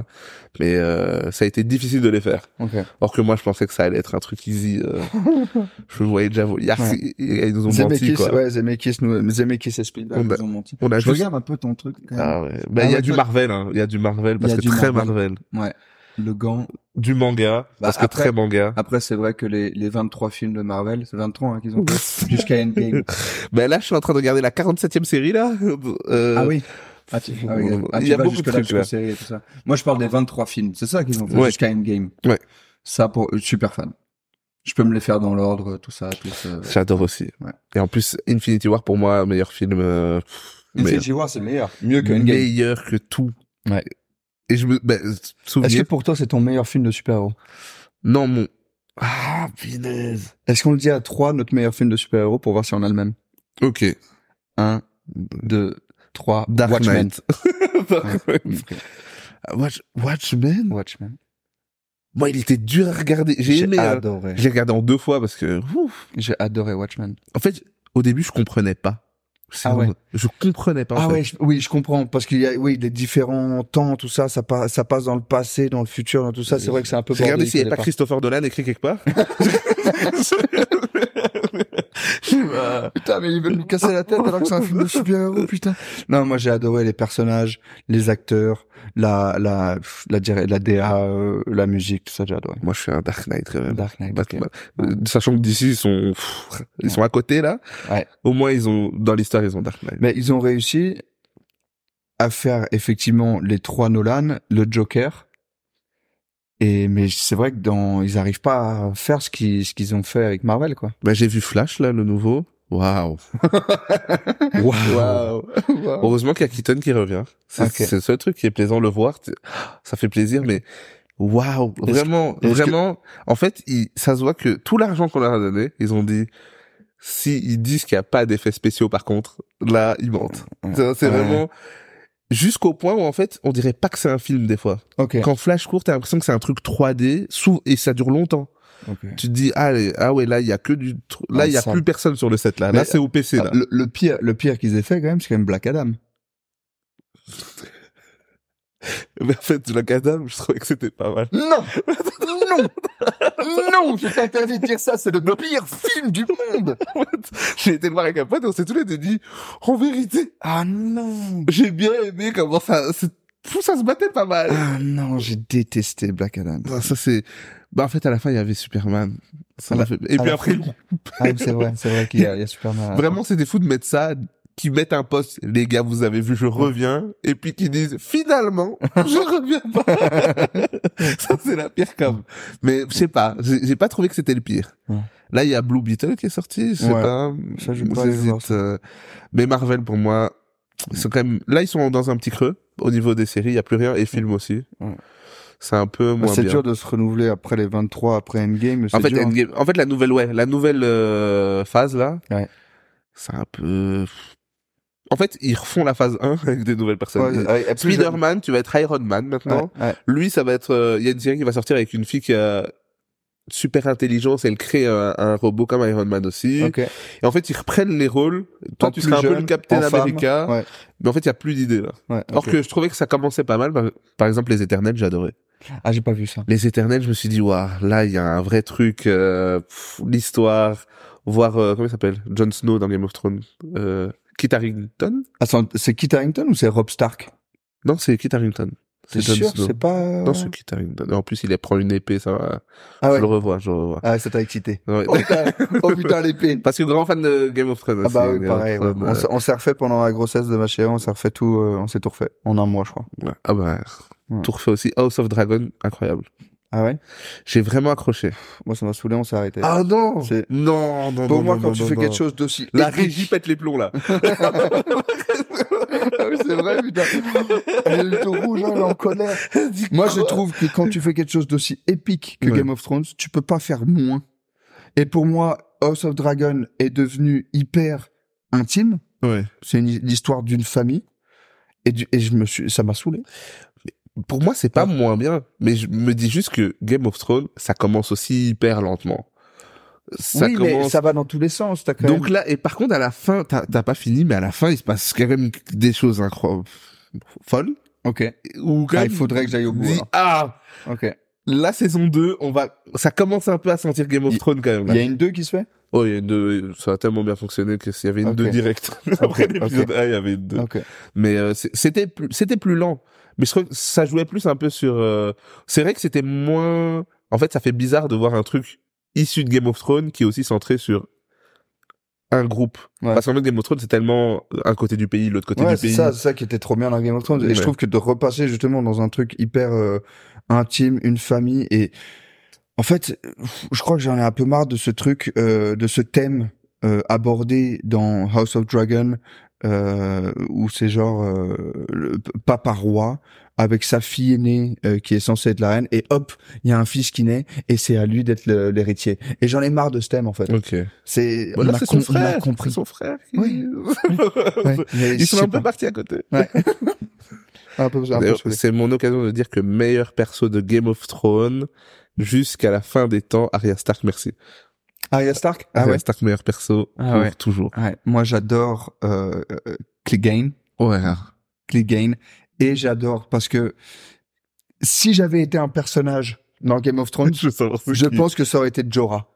Mais euh, ça a été difficile de les faire. Ok. Or que moi, je pensais que ça allait être un truc easy. euh, je voyais déjà... Il y a- Ouais. Ils nous ont menti, Zemeckis, quoi. ouais, Zemeckis, nous, Zemeckis et Spielberg nous ont menti. On a Je juste... regarde un peu ton truc, quand même. Ah ouais. Ben, Ah il y a du Marvel, hein. Il y a du Marvel parce Il y que très Marvel. Marvel. Ouais. Le gant. Du manga parce que après- très manga. Après, c'est vrai que les, les 23 films de Marvel, c'est 23 hein, qu'ils ont fait. Jusqu'à Endgame. Ben là, je suis en train de regarder la 47e série là. Euh, Ah oui. Ah, tu, ah oui, ah, il y a beaucoup de trucs là. séries et tout ça. Moi, je parle des 23 films. C'est ça qu'ils ont fait Ouais. jusqu'à Endgame. Ouais. Ça, pour euh, super fan. Je peux me les faire dans l'ordre, tout ça, tout ça. J'adore aussi. Ouais. Et en plus, Infinity War pour moi meilleur film. Euh, meilleur, Infinity War, c'est le meilleur. Mieux que Endgame. meilleur que tout. Ouais. Et je me ben, Est-ce souviens. que pour toi, c'est ton meilleur film de super-héros? Non mon. Ah punaise. Est-ce qu'on le dit à 3, notre meilleur film de super-héros, pour voir si on a le même? Ok. 1, 2, 3, Dark Watchmen. Knight. Dark Knight. Watch, Watchmen? Watchmen. Moi, il était dur à regarder. J'ai aimé. hein. adoré. J'ai regardé en deux fois parce que. J'ai adoré Watchmen. En fait, au début, je comprenais pas. Ah ouais. Je comprenais pas. Ah fait. ouais, je- oui, je comprends parce qu'il y a oui les différents temps, tout ça, ça, pa- ça passe dans le passé, dans le futur, dans tout ça. C'est vrai que c'est un peu. Bordélique s'il n'y avait pas. Christopher Dolan écrit quelque part. Putain, mais ils veulent nous casser la tête alors que c'est un film de super-héros, putain. Non, moi j'ai adoré les personnages, les acteurs, la la la la, la DA, euh, la musique, tout ça, j'ai adoré. Moi, je suis un Dark Knight quand même. Dark Knight. Euh, Sachant que d'ici, ils sont, pff, ils sont à côté, là. Ouais. Au moins, ils ont, dans l'histoire, ils ont Dark Knight. Mais ils ont réussi à faire effectivement les trois Nolan, le Joker. Et mais c'est vrai que dans ils arrivent pas à faire ce qu'ils ce qu'ils ont fait avec Marvel quoi. Bah, j'ai vu Flash, là, le nouveau. Waouh. Waouh. Heureusement qu'il y a Keaton qui revient. C'est Ok. c'est le seul truc qui est plaisant, le voir. Ça fait plaisir, mais waouh. Vraiment, que- vraiment. En fait, il, ça se voit que tout l'argent qu'on leur a donné, ils ont dit, si ils disent qu'il n'y a pas d'effets spéciaux par contre, là, ils mentent. C'est Ouais. Jusqu'au point où en fait, on dirait pas que c'est un film des fois. Ok. Quand Flash court, t'as l'impression que c'est un truc 3D sous et ça dure longtemps. ok. Tu te dis ah, ah ouais là il y a que du là Ah, il y a ça- plus personne sur le set là. Mais- là c'est au PC là. Ah, le, le pire, le pire qu'ils aient fait quand même, c'est quand même Black Adam. Mais en fait Black Adam, je trouvais que c'était pas mal. Non, non, non, je t'interdis de dire ça. C'est le pire film du monde. J'ai été le voir avec un pote et on s'est tous les deux dit en vérité Ah non. j'ai bien aimé comment ça Fou, ça se battait pas mal. Ah non, j'ai détesté Black Adam. Non, ça c'est bah en fait à la fin il y avait Superman. Ça la- fait... Et à puis la après. Ah oui, c'est vrai, c'est vrai qu'il y y a Superman. Vraiment, c'était fou de mettre ça, qui mettent un poste, les gars, vous avez vu, je reviens, et puis qui disent, finalement, je reviens pas. ça, c'est la pire com. Mais, je sais pas, j'ai pas trouvé que c'était le pire. Ouais. Là, il y a Blue Beetle qui est sorti, je sais Ouais. pas. Ça, je pas euh, Mais Marvel, pour moi, ils sont quand même, là, ils sont dans un petit creux. Au niveau des séries, il y a plus rien, et films aussi. Ouais. C'est un peu moins c'est dur de se renouveler après les 23, après Endgame. En c'est fait, dur, hein. Endgame- en fait, la nouvelle, ouais, la nouvelle euh, phase là, Ouais. c'est un peu. En fait, ils refont la phase 1 avec des nouvelles personnes. Ouais, Spider-Man, tu vas être Iron Man maintenant. Ouais, ouais. Lui, ça va être. euh, Il y a une série qui va sortir avec une fille qui a super intelligence. Elle crée un, un robot comme Iron Man aussi. Et en fait, ils reprennent les rôles. Toi, tu seras un peu le Captain femme. America. Mais en fait, il y a plus d'idées là. Ok. que je trouvais que ça commençait pas mal. Par, exemple, les Éternels, j'adorais. Ah, j'ai pas vu ça. Les Éternels, je me suis dit, waouh, là, il y a un vrai truc, euh, l'histoire, voir, euh, comment il s'appelle, Jon Snow dans Game of Thrones, euh, Kit Harington Attends, c'est Kit Harington ou c'est Rob Stark? Non, c'est Kit Harington. C'est sûr, c'est pas. Non, c'est Kit Harington. En plus, il prend une épée, ça va. Ah Je ouais. le revois, je le revois. Ah, ça t'a excité. Ouais. Oh putain, oh, putain l'épée. Parce que grand fan de Game of Thrones Ah bah oui, pareil. ouais. On, s'est- on s'est refait pendant la grossesse de ma chérie, on s'est refait tout, euh, on s'est tout refait en un mois, je crois. ouais. Ah bah, tout refait aussi. House of Dragon, incroyable. Ah ouais? J'ai vraiment accroché. Moi, ça m'a saoulé, on s'est arrêté. Ah non C'est- Non, non, Pour non, moi, non, quand non, tu non, fais non. quelque chose d'aussi La régie pète les plombs, là. Ah oui, c'est vrai, putain. Elle est tout rouge, hein, elle est en colère. Moi, je trouve que quand tu fais quelque chose d'aussi épique que Ouais. Game of Thrones, tu peux pas faire moins. Et pour moi, House of Dragon est devenu hyper intime. Ouais. C'est une- l'histoire d'une famille. Et, du- et je me suis, ça m'a saoulé. Pour moi, c'est pas moins bien, mais je me dis juste que Game of Thrones, ça commence aussi hyper lentement. Ça oui, mais ça va dans tous les sens. Quand Donc même... là, et par contre, à la fin, t'as pas fini, mais à la fin, il se passe quand même des choses incroyables, folles. Ok. Ou quand Ah, il faudrait que j'aille au bout. ah, Ok. la saison 2, on va, ça commence un peu à sentir Game of Thrones quand même. Il y a une 2 qui se fait? Oh, il y a une deux, ça a tellement bien fonctionné que s'il y avait une Ok. 2 directe. Après l'épisode ok. 1, il y avait une 2. Ok. Mais euh, c'était plus, c'était plus lent. Mais je trouve que ça jouait plus un peu sur. euh, C'est vrai que c'était moins. En fait, ça fait bizarre de voir un truc issu de Game of Thrones qui est aussi centré sur un groupe. Ouais. Parce qu'en fait, Game of Thrones, c'est tellement un côté du pays, l'autre côté Ouais, du c'est pays. ça, c'est ça qui était trop bien dans Game of Thrones. Et Ouais. je trouve que de repasser justement dans un truc hyper euh, intime, une famille et en fait, je crois que j'en ai un peu marre de ce truc, euh, de ce thème euh, abordé dans House of Dragon euh, où c'est genre euh, le papa roi avec sa fille aînée euh, qui est censée être la reine et hop, il y a un fils qui naît et c'est à lui d'être l'héritier. Et j'en ai marre de ce thème en fait. Ok. C'est on Voilà, com- son on a frère. compris. Son frère. qui- Oui. Ouais, mais Ils sont un peu partis à côté. Ouais. C'est mon occasion de dire que meilleur perso de Game of Thrones jusqu'à la fin des temps, Arya Stark, merci. Arya Stark? Ah Arya ouais. Stark, meilleur perso Ah pour ouais. toujours. Ouais, moi j'adore euh, euh, Clegane, Ouais. Clegane, et j'adore parce que si j'avais été un personnage dans Game of Thrones, Je, qui. pense que ça aurait été Jorah,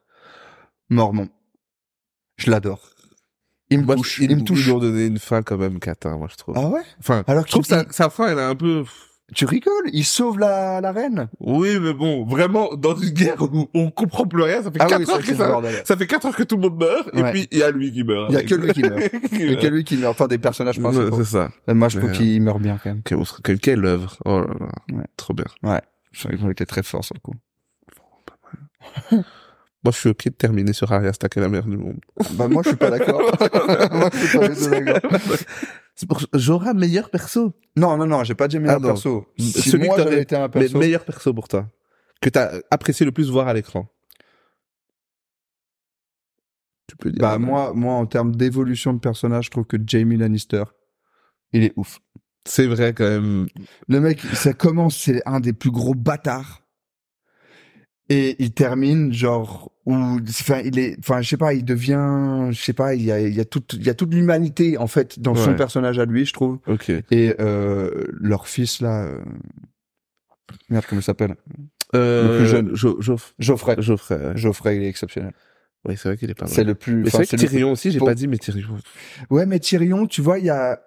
Mormon. Je l'adore. Il me Moi, touche, ils, il me touche. Ils lui ont donné une fin quand même cata, moi je trouve. Ah ouais? Enfin, Alors je trouve sa, sa fin, elle est un peu. Tu rigoles? Il sauve la, la reine? Oui, mais bon, vraiment dans une guerre où on comprend plus rien, ça fait Ah oui, heures que le ça, bordel. ça fait quatre heures que tout le monde meurt, et Ouais. puis il y a lui qui meurt. Il y a que lui qui meurt. Il y a que lui qui meurt. Enfin, des personnages Ouais, principaux. c'est ça. Moi, je trouve Ouais. qu'il meurt bien quand même. Quelle, quelle, œuvre. Oh là là. Ouais. Trop bien. Je trouve qu'ils ont été très forts sur le coup. Moi, je suis ok de terminer sur Arya Stark est la meilleure du monde. Bah moi, je suis pas d'accord. moi, je suis pas d'accord. C'est pour Jorah meilleur perso? Non, non, non, j'ai pas dit meilleur Ah perso. Si Celui moi que j'avais été un Mais perso, meilleur perso pour toi. Que t'as apprécié le plus voir à l'écran. Tu peux dire. Bah moi, moi en termes d'évolution de personnage, je trouve que Jamie Lannister, il est ouf. C'est vrai quand même. Le mec, ça commence, c'est un des plus gros bâtards. Et il termine genre où, enfin, il est, enfin, je sais pas, il devient, je sais pas, il y a, il y a toute, il y a toute l'humanité en fait dans son personnage à lui, je trouve. Ok. Et euh, leur fils là, euh, merde, comment il s'appelle? Euh, Le plus jeune. Jo- Joff- Geoffrey. Geoffrey. ouais. Geoffrey, il est exceptionnel. Oui, c'est vrai qu'il est pas mal. C'est le plus. C'est vrai que Tyrion aussi, j'ai pas dit, mais Tyrion. Ouais, mais Tyrion, tu vois, il y a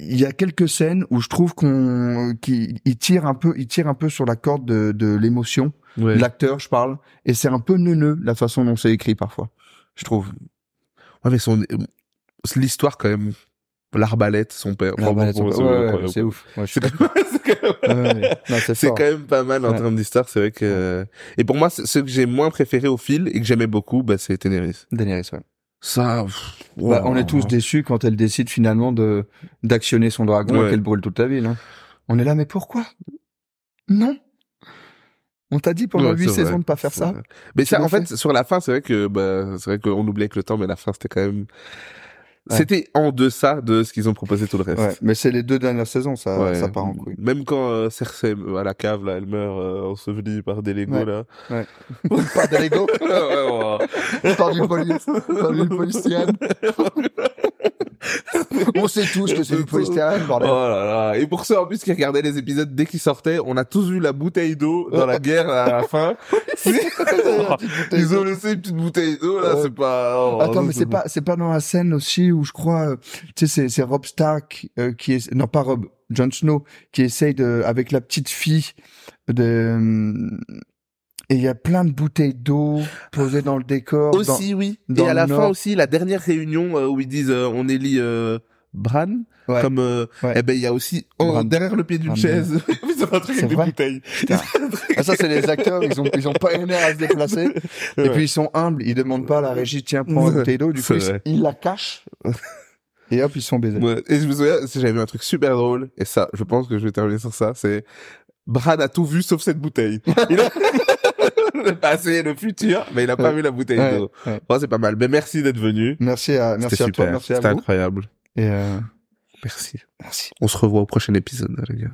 il y a quelques scènes où je trouve qu'on qu'il il tire un peu il tire un peu sur la corde de, de l'émotion Ouais. l'acteur je parle et c'est un peu neuneux la façon dont c'est écrit parfois je trouve Ouais, mais son, l'histoire quand même. L'arbalète, son père. La Enfin, balade, bon, c'est c'est ouais, ouais, c'est ouf Ouais, je suis C'est quand même, pas mal en Ouais. termes d'histoire, c'est vrai que, et pour moi, c'est- ce que j'ai moins préféré au fil et que j'aimais beaucoup, bah, c'est Ténéris. Daenerys, ouais. Ça, Bah, on est tous déçus quand elle décide finalement de d'actionner son dragon Ouais. et qu'elle brûle toute la ville. Hein. On est là, mais pourquoi? Non. On t'a dit pendant Ouais, huit c'est vrai. saisons de pas faire ça. vrai. Mais ça, en fait, fait? sur la fin, c'est vrai que, bah, c'est vrai qu'on oubliait que le temps, mais la fin, c'était quand même, Ouais. c'était en deçà de ce qu'ils ont proposé tout le reste. Ouais, mais c'est les deux dernières saisons, ça, Ouais. ça part en couille. Même quand euh, Cersei à la cave là, elle meurt euh, ensevelie par des Ouais. là. pas de Lego, ouais, ouais. par du police, par du polystyrène. On sait tous que c'est du polystyrène, Oh bordel. là là. Et pour ceux en plus qui regardaient les épisodes dès qu'ils sortaient, on a tous vu la bouteille d'eau dans la guerre à la fin. Ils ont laissé une petite bouteille d'eau là, c'est pas. oh, Attends, mais c'est pas, c'est pas dans la scène aussi où je crois, euh, tu sais, c'est, Rob Stark euh, qui est, non pas Rob, Jon Snow qui essaye de, avec la petite fille de, euh, et il y a plein de bouteilles d'eau posées dans le décor. dans- Aussi oui. dans Et à la fin aussi, la dernière réunion euh, où ils disent euh, on élit euh, Bran Ouais. comme euh, Ouais. eh ben il y a aussi oh, Bran. derrière le pied d'une chaise ils ont un truc avec des bouteilles. Ah, ça, c'est les acteurs, ils ont, ils ont pas une à se déplacer. Et puis, ils sont humbles, ils demandent pas à la régie, tiens, prends une bouteille d'eau. Du coup, ils, la cachent. Et hop, ils sont baisés. Ouais. Et je me souviens, j'avais vu un truc super drôle, et ça, je pense que je vais terminer sur ça, c'est Bran a tout vu sauf cette bouteille. Il a le passé et le futur, mais il a pas vu la bouteille d'eau. Bon, c'est pas mal. Mais merci d'être venu. Merci à, merci C'était à toi, merci à C'était vous. incroyable. Et, euh, Merci. merci. On se revoit au prochain épisode, les gars.